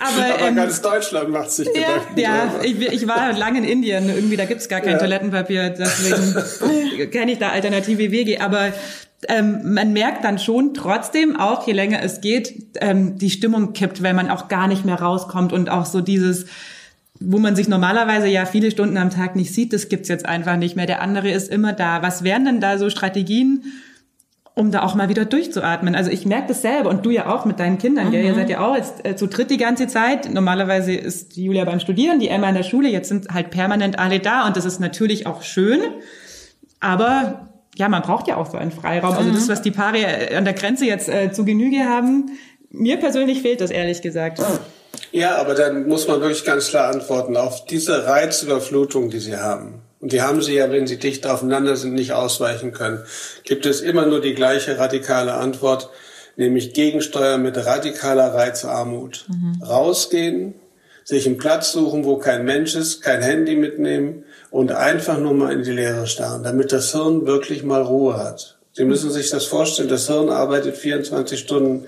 Aber, Aber ähm, ganz Deutschland macht sich Ja, Gedanken. ja ich, ich war lange in Indien, irgendwie da gibt's gar kein Ja. Toilettenpapier, deswegen [LAUGHS] kenne ich da alternative Wege. Aber ähm, man merkt dann schon trotzdem auch, je länger es geht, ähm, die Stimmung kippt, weil man auch gar nicht mehr rauskommt und auch so dieses wo man sich normalerweise ja viele Stunden am Tag nicht sieht, das gibt's jetzt einfach nicht mehr. Der andere ist immer da. Was wären denn da so Strategien, um da auch mal wieder durchzuatmen. Also ich merke das selber und du ja auch mit deinen Kindern, gell? Ihr seid ja auch jetzt äh, zu dritt die ganze Zeit. Normalerweise ist Julia beim Studieren, die Emma in der Schule. Jetzt sind halt permanent alle da und das ist natürlich auch schön. Aber ja, man braucht ja auch so einen Freiraum. Also das, was die Paare äh, an der Grenze jetzt äh, zu Genüge haben, mir persönlich fehlt das ehrlich gesagt. Ja, aber dann muss man wirklich ganz klar antworten auf diese Reizüberflutung, die Sie haben. Und die haben Sie ja, wenn Sie dicht aufeinander sind, nicht ausweichen können. Gibt es immer nur die gleiche radikale Antwort, nämlich Gegensteuern mit radikaler Reizarmut. Rausgehen, sich einen Platz suchen, wo kein Mensch ist, kein Handy mitnehmen und einfach nur mal in die Leere starren, damit das Hirn wirklich mal Ruhe hat. Sie müssen sich das vorstellen, das Hirn arbeitet 24 Stunden,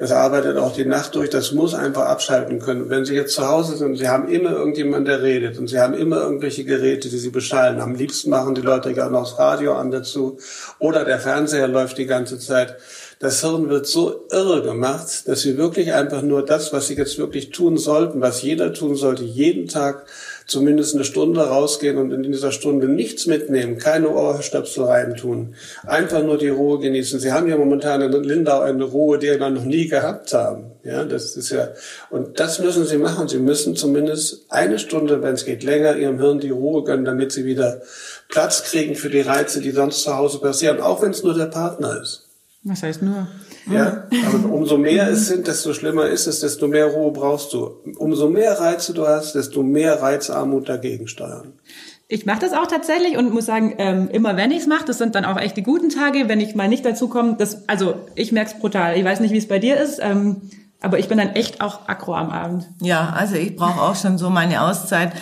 das arbeitet auch die Nacht durch, das muss einfach abschalten können. Wenn Sie jetzt zu Hause sind, Sie haben immer irgendjemand, der redet und Sie haben immer irgendwelche Geräte, die Sie beschallen. Am liebsten machen die Leute gerne noch das Radio an dazu oder der Fernseher läuft die ganze Zeit. Das Hirn wird so irre gemacht, dass Sie wirklich einfach nur das, was Sie jetzt wirklich tun sollten, was jeder tun sollte, jeden Tag zumindest eine Stunde rausgehen und in dieser Stunde nichts mitnehmen, keine Ohrstöpsel reintun, einfach nur die Ruhe genießen. Sie haben ja momentan in Lindau eine Ruhe, die wir noch nie gehabt haben. Ja, das ist ja, und das müssen Sie machen. Sie müssen zumindest eine Stunde, wenn es geht, länger Ihrem Hirn die Ruhe gönnen, damit Sie wieder Platz kriegen für die Reize, die sonst zu Hause passieren, auch wenn es nur der Partner ist. Was heißt nur? Ja, aber umso mehr es sind, desto schlimmer ist es, desto mehr Ruhe brauchst du. Umso mehr Reize du hast, desto mehr Reizarmut dagegen steuern. Ich mache das auch tatsächlich und muss sagen, ähm, immer wenn ich es mache, das sind dann auch echt die guten Tage, wenn ich mal nicht dazu komme. Das, also ich merke es brutal. Ich weiß nicht, wie es bei dir ist, ähm, aber ich bin dann echt auch aggro am Abend. Ja, also ich brauche auch schon so meine Auszeit,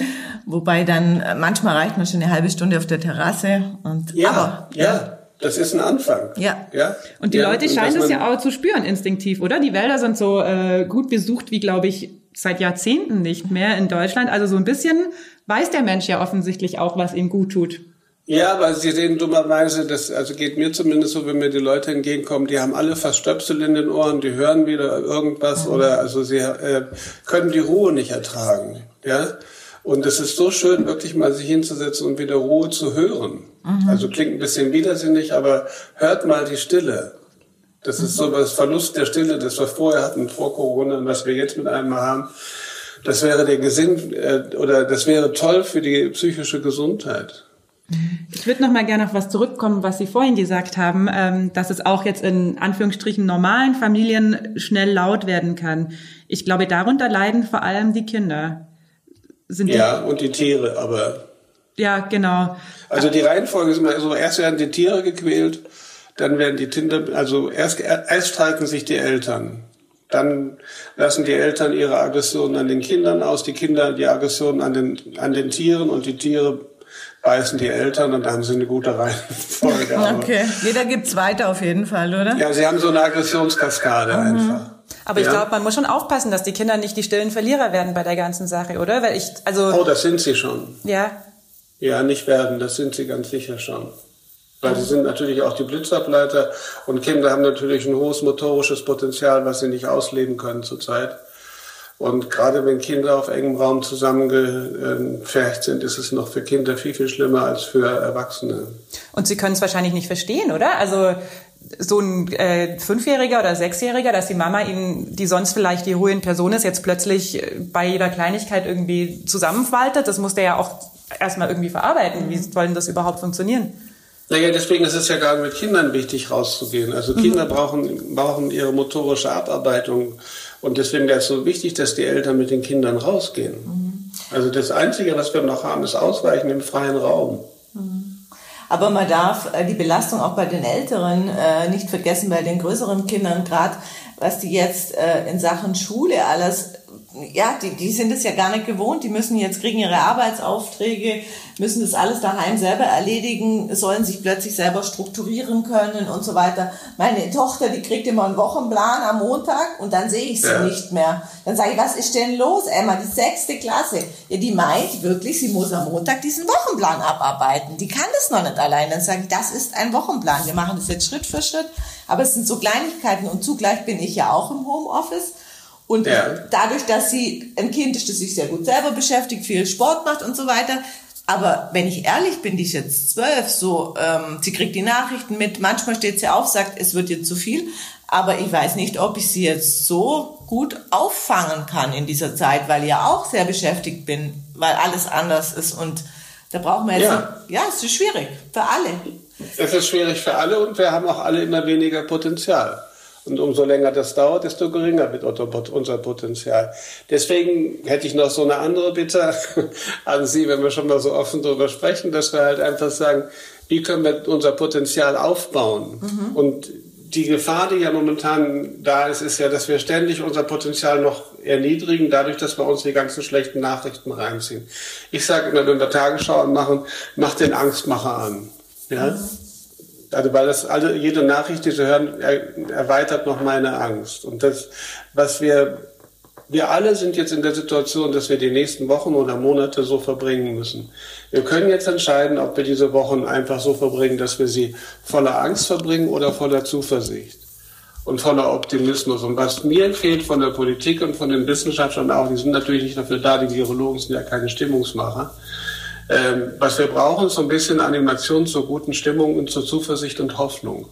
wobei dann äh, manchmal reicht mir schon eine halbe Stunde auf der Terrasse. Und, Ja, aber, ja, das ist ein Anfang. Ja. ja? Und die ja, Leute scheinen das man- ja auch zu spüren instinktiv, oder? Die Wälder sind so äh, gut besucht wie, glaube ich, seit Jahrzehnten nicht mehr in Deutschland. Also so ein bisschen weiß der Mensch ja offensichtlich auch, was ihm gut tut. Ja, aber Sie sehen dummerweise, das also geht mir zumindest so, wenn mir die Leute entgegenkommen, die haben alle fast Stöpsel in den Ohren, die hören wieder irgendwas oder also sie äh, können die Ruhe nicht ertragen, ja. Und es ist so schön, wirklich mal sich hinzusetzen und wieder Ruhe zu hören. Also klingt ein bisschen widersinnig, aber hört mal die Stille. Das ist so das Verlust der Stille, das wir vorher hatten vor Corona und was wir jetzt mit einmal haben. Das wäre der Gesinn äh, oder das wäre toll für die psychische Gesundheit. Ich würde noch mal gerne auf was zurückkommen, was Sie vorhin gesagt haben, ähm, dass es auch jetzt in Anführungsstrichen normalen Familien schnell laut werden kann. Ich glaube, darunter leiden vor allem die Kinder. Sind die, Ja, und die Tiere, aber ja, genau. also die Reihenfolge ist immer so, erst werden die Tiere gequält, dann werden die Kinder, also erst, erst streiten sich die Eltern. Dann lassen die Eltern ihre Aggressionen an den Kindern aus, die Kinder die Aggressionen an den, an den Tieren und die Tiere beißen die Eltern und dann haben sie eine gute Reihenfolge. [LAUGHS] Okay, jeder gibt's weiter auf jeden Fall, oder? Ja, sie haben so eine Aggressionskaskade einfach. Aber ich Ja. glaube, man muss schon aufpassen, dass die Kinder nicht die stillen Verlierer werden bei der ganzen Sache, oder? Weil ich, also, Oh, das sind sie schon. ja. Ja, nicht werden, das sind sie ganz sicher schon. Weil sie sind natürlich auch die Blitzableiter und Kinder haben natürlich ein hohes motorisches Potenzial, was sie nicht ausleben können zurzeit. Und gerade wenn Kinder auf engem Raum zusammengepfercht sind, ist es noch für Kinder viel, viel schlimmer als für Erwachsene. Und sie können es wahrscheinlich nicht verstehen, oder? Also so ein äh, Fünfjähriger oder Sechsjähriger, dass die Mama ihnen, die sonst vielleicht die ruhigen Person ist, jetzt plötzlich äh, bei jeder Kleinigkeit irgendwie zusammenfaltet, das muss der ja auch erstmal irgendwie verarbeiten. Wie soll denn das überhaupt funktionieren? Naja, deswegen ist es ja gerade mit Kindern wichtig, rauszugehen. Also Kinder brauchen, brauchen ihre motorische Abarbeitung. Und deswegen wäre es so wichtig, dass die Eltern mit den Kindern rausgehen. Also das Einzige, was wir noch haben, ist Ausweichen im freien Raum. Aber man darf äh, die Belastung auch bei den Älteren äh, nicht vergessen, bei den größeren Kindern, gerade was die jetzt äh, in Sachen Schule alles, ja, die, die sind es ja gar nicht gewohnt, die müssen jetzt kriegen ihre Arbeitsaufträge, müssen das alles daheim selber erledigen, sollen sich plötzlich selber strukturieren können und so weiter. Meine Tochter, die kriegt immer einen Wochenplan am Montag und dann sehe ich sie Ja. nicht mehr. Dann sage ich, was ist denn los, Emma, die sechste Klasse? Ja, die meint wirklich, sie muss am Montag diesen Wochenplan abarbeiten. Die kann das noch nicht allein. Dann sage ich, das ist ein Wochenplan. Wir machen das jetzt Schritt für Schritt. Aber es sind so Kleinigkeiten und zugleich bin ich ja auch im Homeoffice. Und Ja. dadurch, dass sie ein Kind ist, das sich sehr gut selber beschäftigt, viel Sport macht und so weiter. Aber wenn ich ehrlich bin, die ist jetzt zwölf, so, ähm, sie kriegt die Nachrichten mit, manchmal steht sie auf, sagt, es wird jetzt zu viel. Aber ich weiß nicht, ob ich sie jetzt so gut auffangen kann in dieser Zeit, weil ich ja auch sehr beschäftigt bin, weil alles anders ist und da brauchen wir jetzt, Ja. ja, es ist schwierig für alle. Es ist schwierig für alle und wir haben auch alle immer weniger Potenzial. Und umso länger das dauert, desto geringer wird unser Potenzial. Deswegen hätte ich noch so eine andere Bitte [LAUGHS] an Sie, wenn wir schon mal so offen darüber sprechen, dass wir halt einfach sagen, wie können wir unser Potenzial aufbauen? Und die Gefahr, die ja momentan da ist, ist ja, dass wir ständig unser Potenzial noch erniedrigen, dadurch, dass wir uns die ganzen schlechten Nachrichten reinziehen. Ich sage immer, wenn wir Tagesschauen machen, macht den Angstmacher an. Ja? Also weil das alle, jede Nachricht, die Sie hören, er, erweitert noch meine Angst. Und das, was wir, wir alle sind jetzt in der Situation, dass wir die nächsten Wochen oder Monate so verbringen müssen. Wir können jetzt entscheiden, ob wir diese Wochen einfach so verbringen, dass wir sie voller Angst verbringen oder voller Zuversicht und voller Optimismus. Und was mir fehlt von der Politik und von den Wissenschaftlern auch, die sind natürlich nicht dafür da, die Virologen sind ja keine Stimmungsmacher. Ähm, was wir brauchen, ist so ein bisschen Animation zur guten Stimmung und zur Zuversicht und Hoffnung.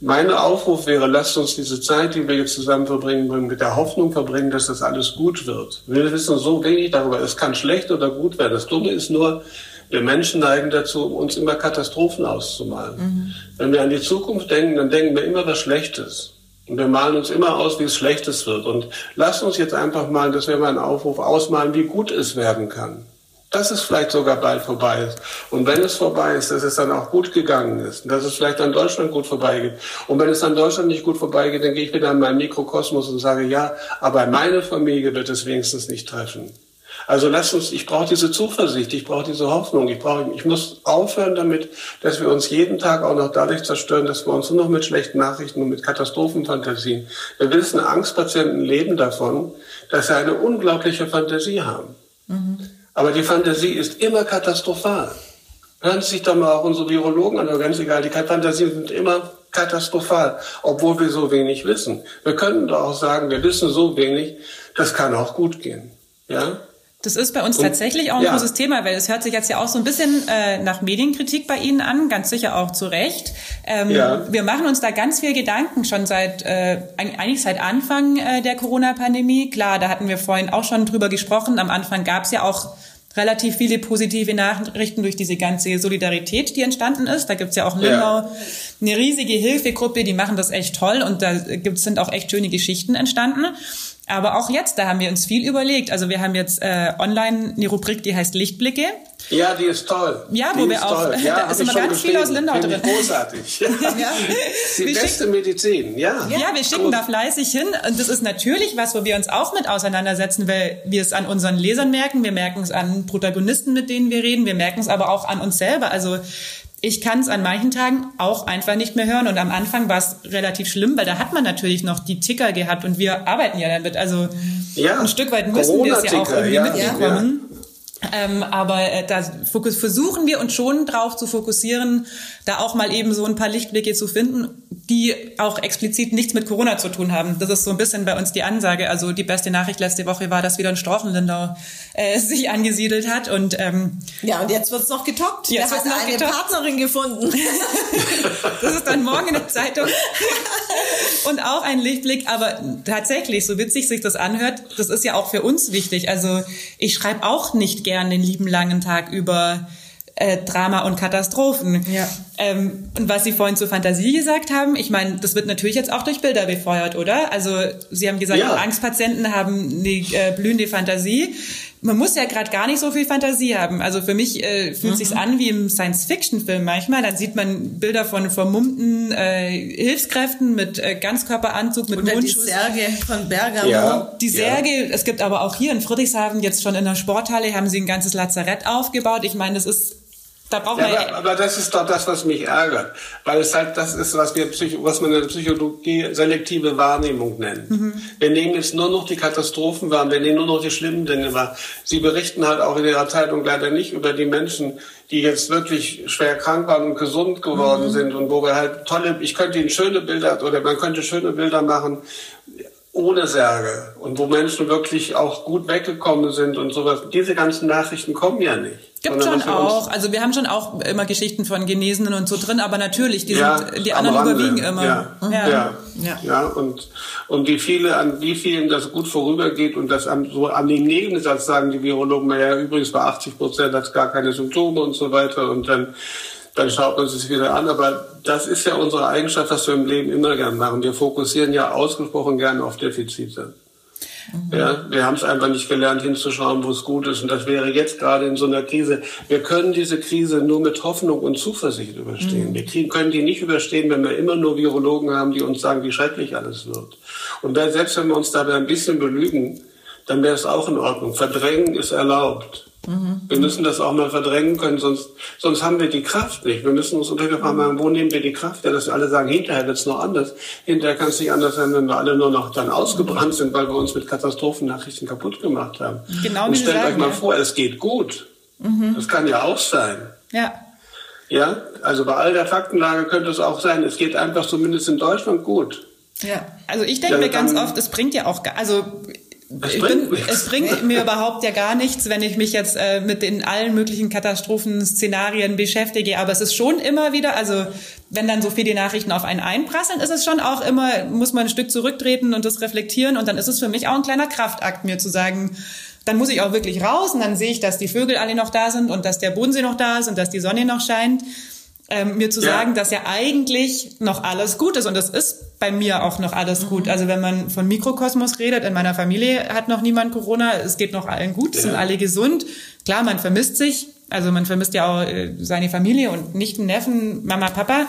Mein Aufruf wäre, lasst uns diese Zeit, die wir jetzt zusammen verbringen, mit der Hoffnung verbringen, dass das alles gut wird. Wir wissen so wenig darüber, es kann schlecht oder gut werden. Das Dumme ist nur, wir Menschen neigen dazu, uns immer Katastrophen auszumalen. Wenn wir an die Zukunft denken, dann denken wir immer was Schlechtes. Und wir malen uns immer aus, wie es Schlechtes wird. Und lasst uns jetzt einfach mal, dass wir mal einen Aufruf ausmalen, wie gut es werden kann. Dass es vielleicht sogar bald vorbei ist. Und wenn es vorbei ist, dass es dann auch gut gegangen ist. Und dass es vielleicht an Deutschland gut vorbeigeht. Und wenn es an Deutschland nicht gut vorbeigeht, dann gehe ich wieder in meinen Mikrokosmos und sage, ja, aber meine Familie wird es wenigstens nicht treffen. Also lass uns, ich brauche diese Zuversicht, ich brauche diese Hoffnung, ich brauche, ich muss aufhören damit, dass wir uns jeden Tag auch noch dadurch zerstören, dass wir uns nur noch mit schlechten Nachrichten und mit Katastrophenfantasien. Wir wissen, Angstpatienten leben davon, dass sie eine unglaubliche Fantasie haben. Mhm. Aber die Fantasie ist immer katastrophal. Hören Sie sich doch mal auch unsere Virologen an, ganz egal, die Fantasien sind immer katastrophal, obwohl wir so wenig wissen. Wir könnten doch auch sagen, wir wissen so wenig, das kann auch gut gehen. Ja? Das ist bei uns tatsächlich auch ein ja. großes Thema, weil es hört sich jetzt ja auch so ein bisschen äh, nach Medienkritik bei Ihnen an, ganz sicher auch zu Recht. Ähm, ja. Wir machen uns da ganz viel Gedanken schon seit äh, eigentlich seit Anfang äh, der Corona-Pandemie. Klar, da hatten wir vorhin auch schon drüber gesprochen. Am Anfang gab es ja auch relativ viele positive Nachrichten durch diese ganze Solidarität, die entstanden ist. Da gibt's ja auch in Lindau ja. eine riesige Hilfegruppe, die machen das echt toll und da gibt's, sind auch echt schöne Geschichten entstanden. Aber auch jetzt, da haben wir uns viel überlegt. Also wir haben jetzt äh, online eine Rubrik, die heißt Lichtblicke. Ja, die ist toll. Ja, wo die wir auch, [LAUGHS] ja, da ist immer ganz viel aus Lindau drin. Großartig. [LAUGHS] ja. Die wir beste schicken, Medizin, ja. Ja, wir schicken Gut. da fleißig hin. Und das ist natürlich was, wo wir uns auch mit auseinandersetzen, weil wir es an unseren Lesern merken, wir merken es an Protagonisten, mit denen wir reden, wir merken es aber auch an uns selber. Also ich kann es an manchen Tagen auch einfach nicht mehr hören. Und am Anfang war es relativ schlimm, weil da hat man natürlich noch die Ticker gehabt und wir arbeiten ja damit. Also ja, ein Stück weit müssen wir es ja auch irgendwie ja, mitbekommen. Ja. Ähm, aber äh, da versuchen wir uns schon drauf zu fokussieren, da auch mal eben so ein paar Lichtblicke zu finden, die auch explizit nichts mit Corona zu tun haben. Das ist so ein bisschen bei uns die Ansage. Also die beste Nachricht letzte Woche war, dass wieder ein Storchenlindau äh, sich angesiedelt hat. Und ähm, ja, und jetzt wird's noch getoppt. Jetzt wird noch eine getoppt. Partnerin gefunden. [LAUGHS] das ist dann morgen in der Zeitung. [LAUGHS] und auch ein Lichtblick. Aber tatsächlich, so witzig sich das anhört, das ist ja auch für uns wichtig. Also ich schreibe auch nicht gern den lieben langen Tag über äh, Drama und Katastrophen. Ja. Ähm, und was Sie vorhin zur Fantasie gesagt haben, ich meine, das wird natürlich jetzt auch durch Bilder befeuert, oder? Also Sie haben gesagt, ja. Angstpatienten haben eine äh, blühende Fantasie. Man muss ja gerade gar nicht so viel Fantasie haben. Also für mich äh, fühlt mhm. sich's an wie im Science-Fiction-Film manchmal. Dann sieht man Bilder von vermummten äh, Hilfskräften mit äh, Ganzkörperanzug, mit Oder Mundschuss. die Särge von Bergamo. Ja. Die Särge, ja. es gibt aber auch hier in Friedrichshafen jetzt schon in der Sporthalle haben sie ein ganzes Lazarett aufgebaut. Ich meine, das ist da braucht ja, aber, aber das ist doch das, was mich ärgert, weil es halt das ist, was wir Psycho was man in der Psychologie selektive Wahrnehmung nennen. Mhm. Wir nehmen jetzt nur noch die Katastrophen wahr, wir nehmen nur noch die schlimmen Dinge wahr. Sie berichten halt auch in ihrer Zeitung leider nicht über die Menschen, die jetzt wirklich schwer krank waren und gesund geworden mhm. sind und wo wir halt tolle, ich könnte ihnen schöne Bilder oder man könnte schöne Bilder machen ohne Särge und wo Menschen wirklich auch gut weggekommen sind und sowas. Diese ganzen Nachrichten kommen ja nicht. Gibt schon auch. Also wir haben schon auch immer Geschichten von Genesenen und so drin, aber natürlich, die, ja, sind, die anderen Rande. überwiegen immer. Ja, ja. ja. ja. ja. und, und wie viele, an wie vielen das gut vorübergeht und das am, so an den Nebensatz sagen die Virologen, naja, übrigens bei 80 Prozent hat es gar keine Symptome und so weiter und dann dann schaut man sich wieder an. Aber das ist ja unsere Eigenschaft, was wir im Leben immer gern machen. Wir fokussieren ja ausgesprochen gern auf Defizite. Mhm. Ja, wir haben es einfach nicht gelernt, hinzuschauen, wo es gut ist. Und das wäre jetzt gerade in so einer Krise. Wir können diese Krise nur mit Hoffnung und Zuversicht überstehen. Mhm. Wir kriegen, können die nicht überstehen, wenn wir immer nur Virologen haben, die uns sagen, wie schrecklich alles wird. Und selbst wenn wir uns dabei ein bisschen belügen, dann wäre es auch in Ordnung. Verdrängen ist erlaubt. Mhm. Wir müssen das auch mal verdrängen können, sonst, sonst haben wir die Kraft nicht. Wir müssen uns unter fragen, wo nehmen wir die Kraft Ja, dass wir alle sagen, hinterher wird es noch anders. Hinterher kann es nicht anders sein, wenn wir alle nur noch dann ausgebrannt sind, weil wir uns mit Katastrophennachrichten kaputt gemacht haben. Genau, Und stellt sagen, euch mal ja. vor, es geht gut. Mhm. Das kann ja auch sein. Ja. Ja, also bei all der Faktenlage könnte es auch sein, es geht einfach zumindest in Deutschland gut. Ja, also ich denke ja, mir ganz oft, es bringt ja auch, also es bringt, bin, es bringt mir überhaupt ja gar nichts, wenn ich mich jetzt äh, mit den allen möglichen Katastrophenszenarien beschäftige. Aber es ist schon immer wieder, also wenn dann so viele Nachrichten auf einen einprasseln, ist es schon auch immer, muss man ein Stück zurücktreten und das reflektieren. Und dann ist es für mich auch ein kleiner Kraftakt, mir zu sagen, dann muss ich auch wirklich raus und dann sehe ich, dass die Vögel alle noch da sind und dass der Bodensee noch da ist und dass die Sonne noch scheint. Ähm, mir zu Ja. sagen, dass ja eigentlich noch alles gut ist. Und das ist bei mir auch noch alles gut. Also wenn man von Mikrokosmos redet, in meiner Familie hat noch niemand Corona, es geht noch allen gut, es sind Ja. alle gesund. Klar, man vermisst sich, also man vermisst ja auch äh, seine Familie und Nichten, Neffen, Mama, Papa.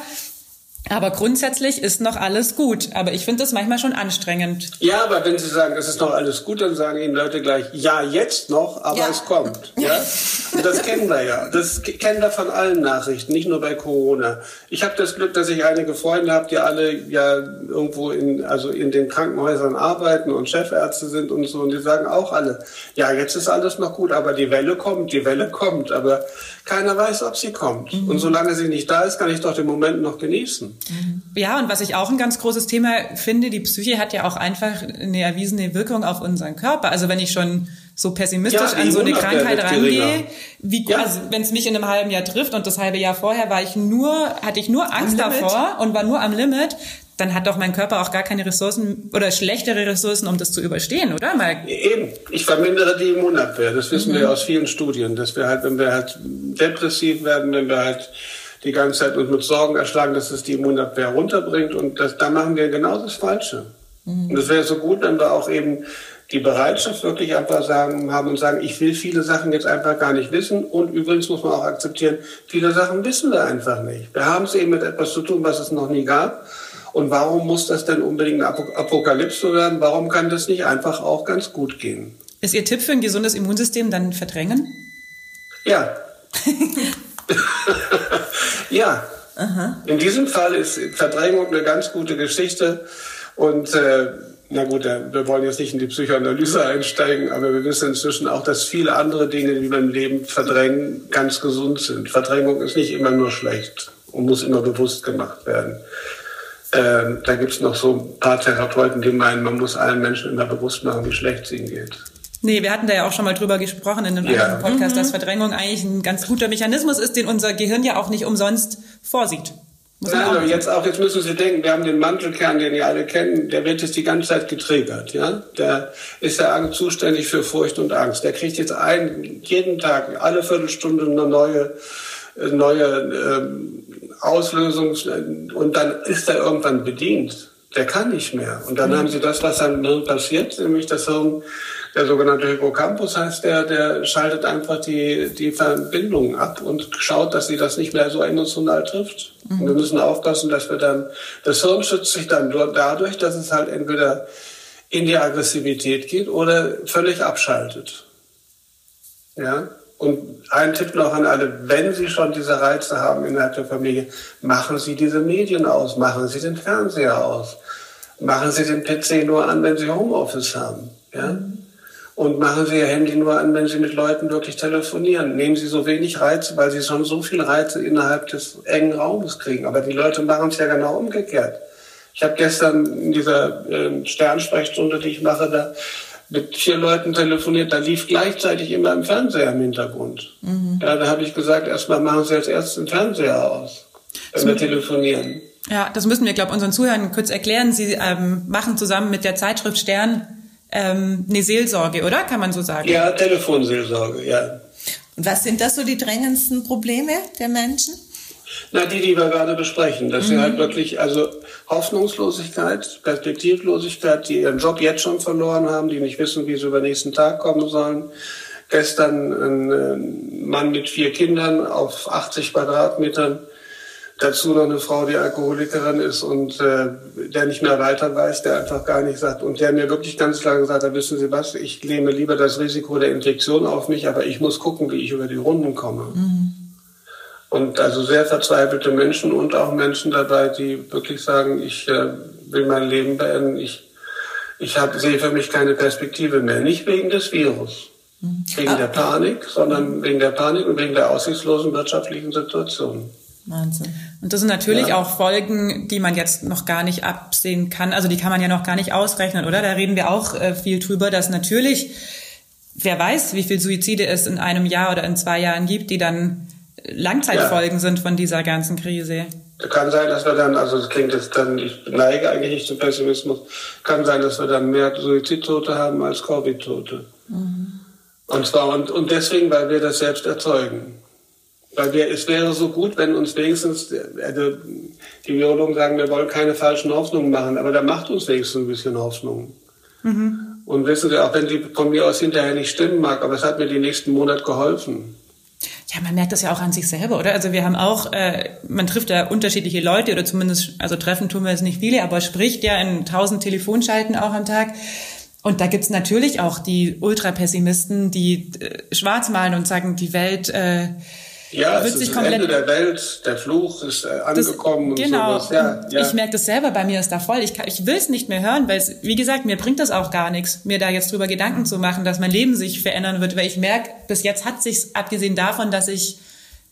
Aber grundsätzlich ist noch alles gut. Aber ich finde das manchmal schon anstrengend. Ja, aber wenn Sie sagen, es ist noch alles gut, dann sagen Ihnen Leute gleich, ja, jetzt noch, aber Ja. es kommt. [LAUGHS] Ja? Und das kennen wir ja. Das ke- kennen wir von allen Nachrichten, nicht nur bei Corona. Ich habe das Glück, dass ich einige Freunde habe, die alle ja irgendwo in, also in den Krankenhäusern arbeiten und Chefärzte sind und so. Und die sagen auch alle, ja, jetzt ist alles noch gut, aber die Welle kommt, die Welle kommt. Aber keiner weiß, ob sie kommt. Und solange sie nicht da ist, kann ich doch den Moment noch genießen. Ja, und was ich auch ein ganz großes Thema finde, die Psyche hat ja auch einfach eine erwiesene Wirkung auf unseren Körper. Also wenn ich schon so pessimistisch Ja, an so eine Krankheit rangehe, wie Ja. also wenn es mich in einem halben Jahr trifft und das halbe Jahr vorher war ich nur hatte ich nur Angst davor und war nur am Limit, dann hat doch mein Körper auch gar keine Ressourcen oder schlechtere Ressourcen, um das zu überstehen, oder? Mal Eben, ich vermindere die Immunabwehr. Das wissen wir aus vielen Studien, dass wir halt, wenn wir halt depressiv werden, wenn wir halt die ganze Zeit uns mit Sorgen erschlagen, dass es die Immunabwehr runterbringt und das, da machen wir genau das Falsche. Und es wäre so gut, wenn wir auch eben die Bereitschaft wirklich einfach sagen, haben und sagen, ich will viele Sachen jetzt einfach gar nicht wissen. Und übrigens muss man auch akzeptieren, viele Sachen wissen wir einfach nicht. Wir haben es eben mit etwas zu tun, was es noch nie gab. Und warum muss das denn unbedingt eine Apo- Apokalypse werden? Warum kann das nicht einfach auch ganz gut gehen? ist Ihr Tipp für ein gesundes Immunsystem dann verdrängen? Ja. [LAUGHS] ja. In diesem Fall ist Verdrängung eine ganz gute Geschichte. Und äh, na gut, äh, wir wollen jetzt nicht in die Psychoanalyse einsteigen, aber wir wissen inzwischen auch, dass viele andere Dinge, die wir im Leben verdrängen, ganz gesund sind. Verdrängung ist nicht immer nur schlecht und muss immer bewusst gemacht werden. Ähm, da gibt's noch so ein paar Therapeuten, die meinen, man muss allen Menschen immer bewusst machen, wie schlecht es ihnen geht. Nee, wir hatten da ja auch schon mal drüber gesprochen in einem Ja. anderen Podcast, dass Verdrängung eigentlich ein ganz guter Mechanismus ist, den unser Gehirn ja auch nicht umsonst vorsieht. Muss Nein, auch aber jetzt auch, jetzt müssen Sie denken, wir haben den Mantelkern, den ihr alle kennt, der wird jetzt die ganze Zeit getriggert, ja. Der ist ja zuständig für Furcht und Angst. Der kriegt jetzt ein, jeden Tag, alle Viertelstunde eine neue, neue ähm, Auslösung und dann ist er irgendwann bedient. Der kann nicht mehr. Und dann haben Sie das, was am Hirn passiert, nämlich das Hirn, der sogenannte Hippocampus heißt, der, der schaltet einfach die, die Verbindungen ab und schaut, dass sie das nicht mehr so emotional trifft. Und wir müssen aufpassen, dass wir dann, das Hirn schützt sich dann nur dadurch, dass es halt entweder in die Aggressivität geht oder völlig abschaltet. Ja. Und ein Tipp noch an alle, wenn Sie schon diese Reize haben innerhalb der Familie, machen Sie diese Medien aus, machen Sie den Fernseher aus, machen Sie den PC nur an, wenn Sie Homeoffice haben. Ja? Und machen Sie Ihr Handy nur an, wenn Sie mit Leuten wirklich telefonieren. Nehmen Sie so wenig Reize, weil Sie schon so viel Reize innerhalb des engen Raumes kriegen. Aber die Leute machen es ja genau umgekehrt. Ich habe gestern in dieser äh, Sternsprechstunde, die ich mache, da mit vier Leuten telefoniert, da lief gleichzeitig immer im Fernseher im Hintergrund. Ja, da habe ich gesagt, erstmal machen Sie als erstes den Fernseher aus, wenn wir telefonieren. Ja, das müssen wir, glaube ich, unseren Zuhörern kurz erklären. Sie ähm, machen zusammen mit der Zeitschrift Stern ähm, eine Seelsorge, oder? Kann man so sagen? Ja, Telefonseelsorge, ja. Und was sind das so die drängendsten Probleme der Menschen? Na, die, die wir gerade besprechen, dass sie halt wirklich, also Hoffnungslosigkeit, Perspektivlosigkeit, die ihren Job jetzt schon verloren haben, die nicht wissen, wie sie über den nächsten Tag kommen sollen. Gestern ein äh, Mann mit vier Kindern auf 80 Quadratmetern, dazu noch eine Frau, die Alkoholikerin ist und äh, der nicht mehr weiter weiß, der einfach gar nicht sagt und der mir wirklich ganz klar gesagt hat, wissen Sie was, ich nehme lieber das Risiko der Infektion auf mich, aber ich muss gucken, wie ich über die Runden komme. Und also sehr verzweifelte Menschen und auch Menschen dabei, die wirklich sagen, ich äh, will mein Leben beenden, ich, ich hab, sehe für mich keine Perspektive mehr. Nicht wegen des Virus, wegen der Panik, sondern wegen der Panik und wegen der aussichtslosen wirtschaftlichen Situation. Wahnsinn. Und das sind natürlich Ja. auch Folgen, die man jetzt noch gar nicht absehen kann. Also die kann man ja noch gar nicht ausrechnen, oder? Da reden wir auch äh, viel drüber, dass natürlich, wer weiß, wie viel Suizide es in einem Jahr oder in zwei Jahren gibt, die dann Langzeitfolgen sind von dieser ganzen Krise. Kann sein, dass wir dann, also das klingt jetzt dann, ich neige eigentlich nicht zum Pessimismus, kann sein, dass wir dann mehr Suizidtote haben als Covid-Tote. Und zwar, und, und deswegen, weil wir das selbst erzeugen. Weil wir, es wäre so gut, wenn uns wenigstens, also die Virologen sagen, wir wollen keine falschen Hoffnungen machen, aber da macht uns wenigstens ein bisschen Hoffnung. Mhm. Und wissen Sie, auch wenn die von mir aus hinterher nicht stimmen mag, aber es hat mir die nächsten Monate geholfen. Ja, man merkt das ja auch an sich selber, oder? Also wir haben auch, äh, man trifft ja unterschiedliche Leute oder zumindest, also treffen tun wir jetzt nicht viele, aber spricht ja in tausend Telefonschalten auch am Tag. Und da gibt's natürlich auch die Ultrapessimisten, die äh, schwarz malen und sagen, die Welt äh, ja, wird es sich ist komplett. Ende der Welt, der Fluch ist äh, angekommen das, genau. und sowas. Ja, ja. Ich merke das selber, bei mir ist da voll. Ich, kann, ich will es nicht mehr hören, weil es, wie gesagt, mir bringt das auch gar nichts, mir da jetzt drüber Gedanken zu machen, dass mein Leben sich verändern wird, weil ich merke, bis jetzt hat sich abgesehen davon, dass ich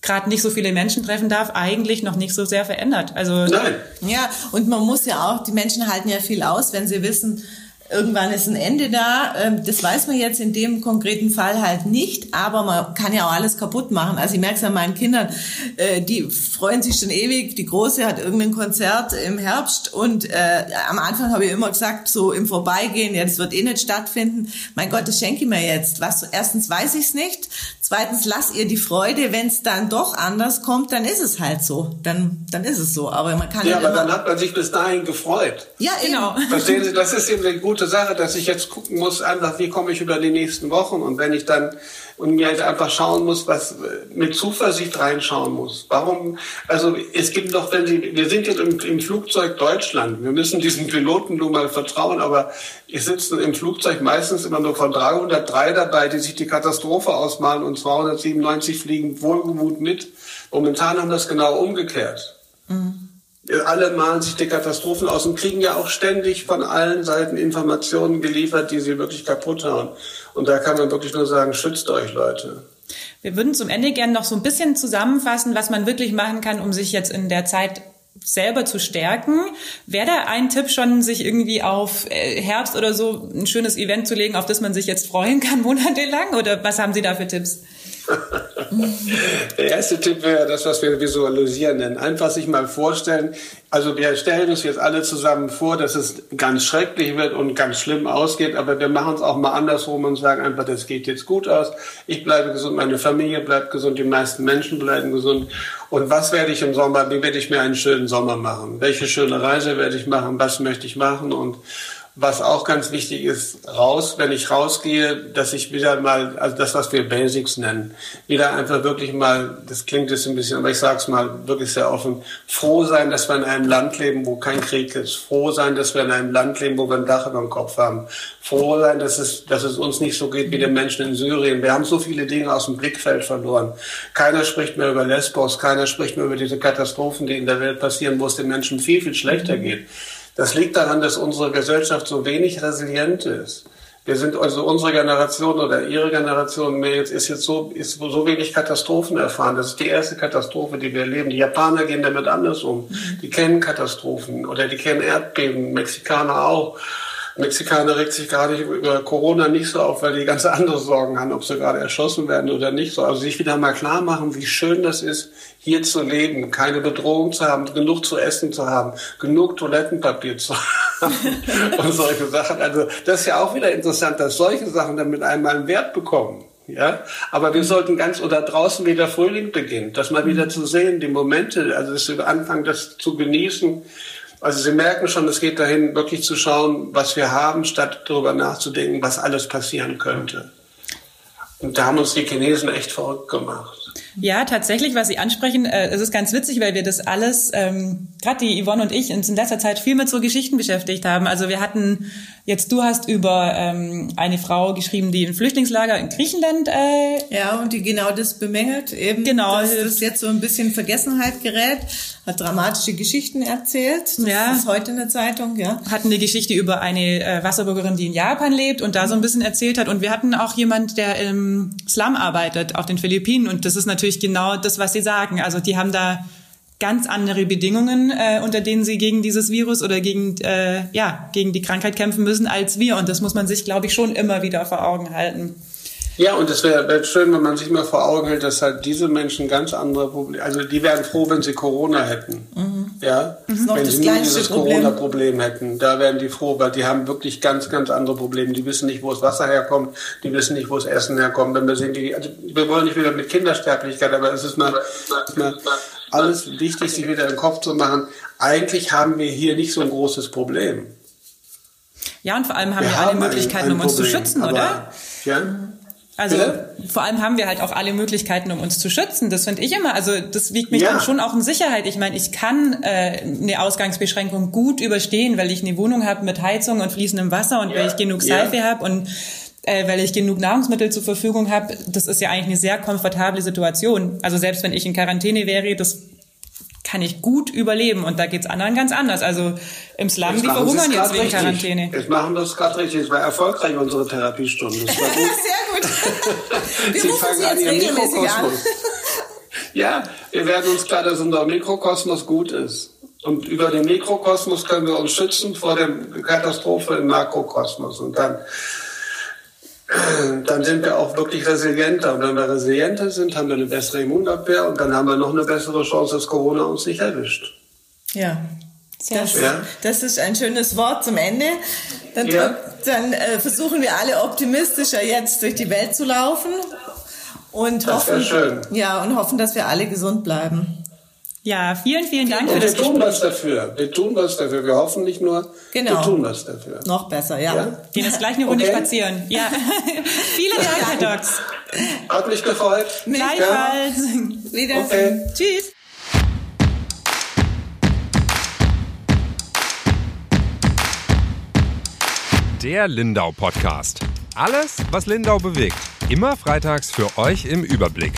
gerade nicht so viele Menschen treffen darf, eigentlich noch nicht so sehr verändert. Also Nein. Ja, und man muss ja auch, die Menschen halten ja viel aus, wenn sie wissen, Irgendwann ist ein Ende da. Ähm, das weiß man jetzt in dem konkreten Fall halt nicht, aber man kann ja auch alles kaputt machen. Also ich merke es an meinen Kindern, äh, die freuen sich schon ewig. Die Große hat irgendein Konzert im Herbst und äh, am Anfang habe ich immer gesagt, so im Vorbeigehen, ja, das wird eh nicht stattfinden. Mein Gott, das schenke ich mir jetzt. Was? Erstens weiß ich es nicht. Zweitens, lass ihr die Freude. Wenn es dann doch anders kommt, dann ist es halt so. Dann, dann ist es so. Aber man kann ja, aber dann hat man sich bis dahin gefreut. Ja, genau. Verstehen Sie, das ist eben eine gute Sache, dass ich jetzt gucken muss, einfach, wie komme ich über die nächsten Wochen und wenn ich dann und mir halt einfach schauen muss, was mit Zuversicht reinschauen muss. Warum? Also es gibt doch, wenn Sie, wir sind jetzt im, im Flugzeug Deutschland. Wir müssen diesen Piloten nun mal vertrauen, aber ich sitze im Flugzeug meistens immer nur von 303 dabei, die sich die Katastrophe ausmalen und 297 fliegen wohlgemut mit. Momentan haben das genau umgekehrt. Mhm. Alle malen sich die Katastrophen aus und kriegen ja auch ständig von allen Seiten Informationen geliefert, die sie wirklich kaputt hauen. Und da kann man wirklich nur sagen, schützt euch, Leute. Wir würden zum Ende gerne noch so ein bisschen zusammenfassen, was man wirklich machen kann, um sich jetzt in der Zeit selber zu stärken. Wäre da ein Tipp schon, sich irgendwie auf äh, Herbst oder so ein schönes Event zu legen, auf das man sich jetzt freuen kann [LAUGHS] monatelang? Oder was haben Sie da für Tipps? Der erste Tipp wäre das, was wir visualisieren nennen. Einfach sich mal vorstellen, also wir stellen uns jetzt alle zusammen vor, dass es ganz schrecklich wird und ganz schlimm ausgeht, aber wir machen es auch mal andersrum und sagen einfach, das geht jetzt gut aus. Ich bleibe gesund, meine Familie bleibt gesund, die meisten Menschen bleiben gesund. Und was werde ich im Sommer, wie werde ich mir einen schönen Sommer machen? Welche schöne Reise werde ich machen? Was möchte ich machen? Und was auch ganz wichtig ist, raus, wenn ich rausgehe, dass ich wieder mal, also das, was wir Basics nennen, wieder einfach wirklich mal, das klingt jetzt ein bisschen, aber ich sage es mal wirklich sehr offen, froh sein, dass wir in einem Land leben, wo kein Krieg ist. Froh sein, dass wir in einem Land leben, wo wir ein Dach über dem Kopf haben. Froh sein, dass es, dass es uns nicht so geht wie den Menschen in Syrien. Wir haben so viele Dinge aus dem Blickfeld verloren. Keiner spricht mehr über Lesbos, keiner spricht mehr über diese Katastrophen, die in der Welt passieren, wo es den Menschen viel, viel schlechter geht. Das liegt daran, dass unsere Gesellschaft so wenig resilient ist. Wir sind also unsere Generation oder Ihre Generation jetzt ist jetzt so ist so wenig Katastrophen erfahren. Das ist die erste Katastrophe, die wir erleben. Die Japaner gehen damit anders um. Die kennen Katastrophen oder die kennen Erdbeben. Mexikaner auch. Mexikaner regt sich gerade über Corona nicht so auf, weil die ganz andere Sorgen haben, ob sie gerade erschossen werden oder nicht so. Also sich wieder mal klar machen, wie schön das ist, hier zu leben, keine Bedrohung zu haben, genug zu essen zu haben, genug Toilettenpapier zu [LAUGHS] haben und solche Sachen. Also das ist ja auch wieder interessant, dass solche Sachen dann mit einmal einen Wert bekommen. Ja, aber wir sollten ganz oder draußen wieder Frühling beginnt, das mal wieder zu sehen, die Momente, also das anfangen, das zu genießen, also Sie merken schon, es geht dahin, wirklich zu schauen, was wir haben, statt darüber nachzudenken, was alles passieren könnte. Und da haben uns die Chinesen echt verrückt gemacht. Ja, tatsächlich, was Sie ansprechen, äh, es ist ganz witzig, weil wir das alles, ähm, gerade die Yvonne und ich, uns in letzter Zeit viel mit so Geschichten beschäftigt haben. Also wir hatten, jetzt du hast über ähm, eine Frau geschrieben, die im Flüchtlingslager in Griechenland. Äh, ja, und die genau das bemängelt, eben, genau, dass das jetzt so ein bisschen Vergessenheit gerät, hat dramatische Geschichten erzählt. Das ja, ist heute in der Zeitung, ja. Hatten eine Geschichte über eine äh, Wasserbürgerin, die in Japan lebt und da so ein bisschen erzählt hat. Und wir hatten auch jemand, der im Slum arbeitet auf den Philippinen. Und das ist natürlich natürlich genau das, was Sie sagen. Also die haben da ganz andere Bedingungen, äh, unter denen sie gegen dieses Virus oder gegen, äh, ja, gegen die Krankheit kämpfen müssen als wir. Und das muss man sich, glaube ich, schon immer wieder vor Augen halten. Ja, und es wäre wär schön, wenn man sich mal vor Augen hält, dass halt diese Menschen ganz andere Probleme, also die wären froh, wenn sie Corona hätten. Mhm. Ja, noch wenn sie nur dieses Problem. Corona-Problem hätten, da wären die froh, weil die haben wirklich ganz, ganz andere Probleme. Die wissen nicht, wo das Wasser herkommt, die wissen nicht, wo das Essen herkommt. Wenn wir sehen, die, also wir wollen nicht wieder mit Kindersterblichkeit, aber es ist mal, ist mal alles wichtig, sich wieder im Kopf zu machen. Eigentlich haben wir hier nicht so ein großes Problem. Ja, und vor allem haben wir, Wir alle Möglichkeiten, um uns zu Problem, schützen, aber- oder? Ja. Also Bitte? vor allem haben wir halt auch alle Möglichkeiten, um uns zu schützen. Das finde ich immer. Also das wiegt mich Ja. dann schon auch in Sicherheit. Ich meine, ich kann äh, eine Ausgangsbeschränkung gut überstehen, weil ich eine Wohnung habe mit Heizung und fließendem Wasser und weil ich genug Ja. Seife habe und äh, weil ich genug Nahrungsmittel zur Verfügung habe. Das ist ja eigentlich eine sehr komfortable Situation. Also selbst wenn ich in Quarantäne wäre, das kann ich gut überleben und da geht's anderen ganz anders. Also im Slum, die es verhungern jetzt wegen richtig. Quarantäne. Jetzt machen es gerade richtig. Es war erfolgreich, unsere Therapiestunde. Das war gut. [LAUGHS] Sehr gut. [LAUGHS] Wir Sie rufen fangen Sie an, jetzt Ihren regelmäßig an. Mikrokosmos. Ja, wir werden uns klar, dass unser Mikrokosmos gut ist. Und über den Mikrokosmos können wir uns schützen vor der Katastrophe im Makrokosmos. Und dann, [CLEARS THROAT] dann sind wir auch wirklich resilienter. Und wenn wir resilienter sind, haben wir eine bessere Immunabwehr und dann haben wir noch eine bessere Chance, dass Corona uns nicht erwischt. Ja. Das, schön. Ja. das ist ein schönes Wort zum Ende. Dann, Ja. dann äh, versuchen wir alle optimistischer jetzt durch die Welt zu laufen und Das hoffen, schön. ja und hoffen, dass wir alle gesund bleiben. Ja, vielen, vielen Dank für Und das wir tun Gespräch. was dafür. Wir tun was dafür. Wir hoffen nicht nur, Genau. wir tun was dafür. Noch besser, ja. Ja? Gehen jetzt gleich eine Runde Okay. spazieren. Ja. [LAUGHS] Vielen Dank, Herr Docs. Hat mich gefreut. Gleichfalls. Wiedersehen. Okay. Tschüss. Der Lindau Podcast. Alles, was Lindau bewegt. Immer freitags für euch im Überblick.